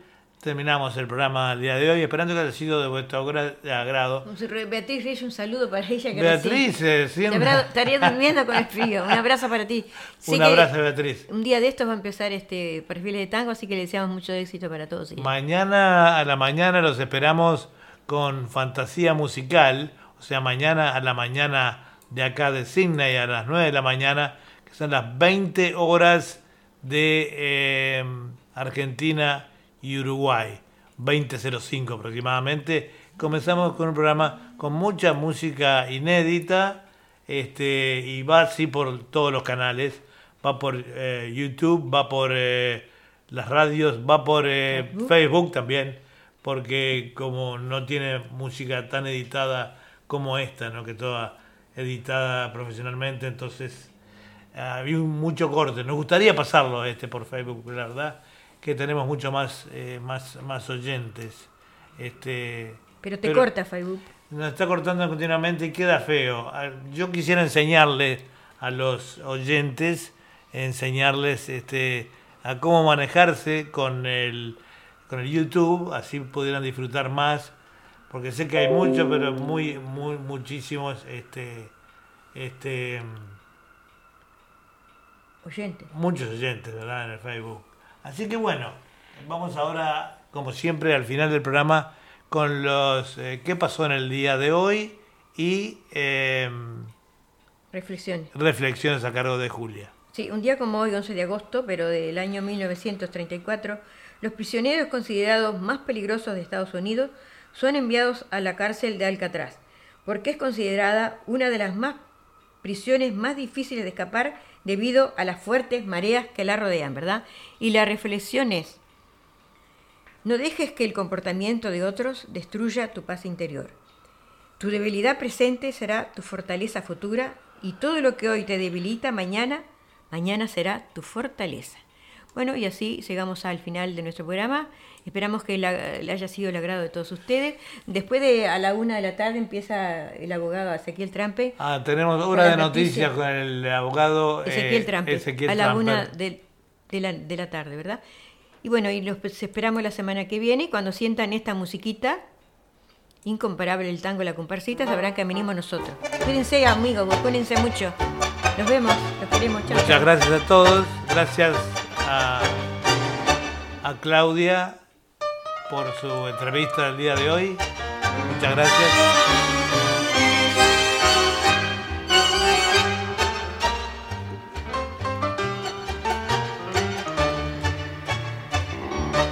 Terminamos el programa el día de hoy, esperando que haya sido de vuestro agrado. Beatriz Reyes, un saludo para ella. Que Beatriz, eh, siempre. Estaría durmiendo con el frío. Un abrazo para ti. un abrazo, Beatriz. Un día de estos va a empezar este perfil de tango, así que le deseamos mucho éxito para todos. Mañana a la mañana los esperamos con fantasía musical, o sea, mañana a la mañana de acá de Sydney a las 9 de la mañana, que son las 20 horas de eh, Argentina y Uruguay, 20.05 aproximadamente. Comenzamos con un programa con mucha música inédita este, y va así por todos los canales. Va por eh, YouTube, va por eh, las radios, va por eh, Facebook también, porque como no tiene música tan editada como esta, ¿no? que toda editada profesionalmente, entonces había mucho corte. Nos gustaría pasarlo este por Facebook, la verdad que tenemos mucho más, eh, más, más oyentes. Este, pero te corta Facebook. Nos está cortando continuamente y queda feo. Yo quisiera enseñarles a los oyentes, enseñarles este, a cómo manejarse con el, con el YouTube, así pudieran disfrutar más, porque sé que hay muchos, pero muy, muy, muchísimos, este, este, oyentes. Muchos oyentes, ¿verdad? En el Facebook. Así que bueno, vamos ahora, como siempre, al final del programa con los eh, qué pasó en el día de hoy y em, reflexiones. reflexiones a cargo de Julia. Sí, un día como hoy, 11 de agosto, pero del año 1934, los prisioneros considerados más peligrosos de Estados Unidos son enviados a la cárcel de Alcatraz, porque es considerada una de las más prisiones más difíciles de escapar debido a las fuertes mareas que la rodean, ¿verdad? Y la reflexión es, no dejes que el comportamiento de otros destruya tu paz interior. Tu debilidad presente será tu fortaleza futura y todo lo que hoy te debilita mañana, mañana será tu fortaleza. Bueno, y así llegamos al final de nuestro programa. Esperamos que le haya sido el agrado de todos ustedes. Después de a la una de la tarde empieza el abogado Ezequiel Trampe. Ah, tenemos hora de noticias con el abogado Ezequiel eh, Trampe. a la una de, la, de la tarde, ¿verdad? Y bueno, y los esperamos la semana que viene. Cuando sientan esta musiquita, incomparable el tango la comparsita, sabrán que venimos nosotros. Cuídense, amigos, cuídense mucho. Nos vemos, los queremos. Muchas gracias a todos. Gracias a, Claudia por su entrevista del día de hoy. Muchas gracias.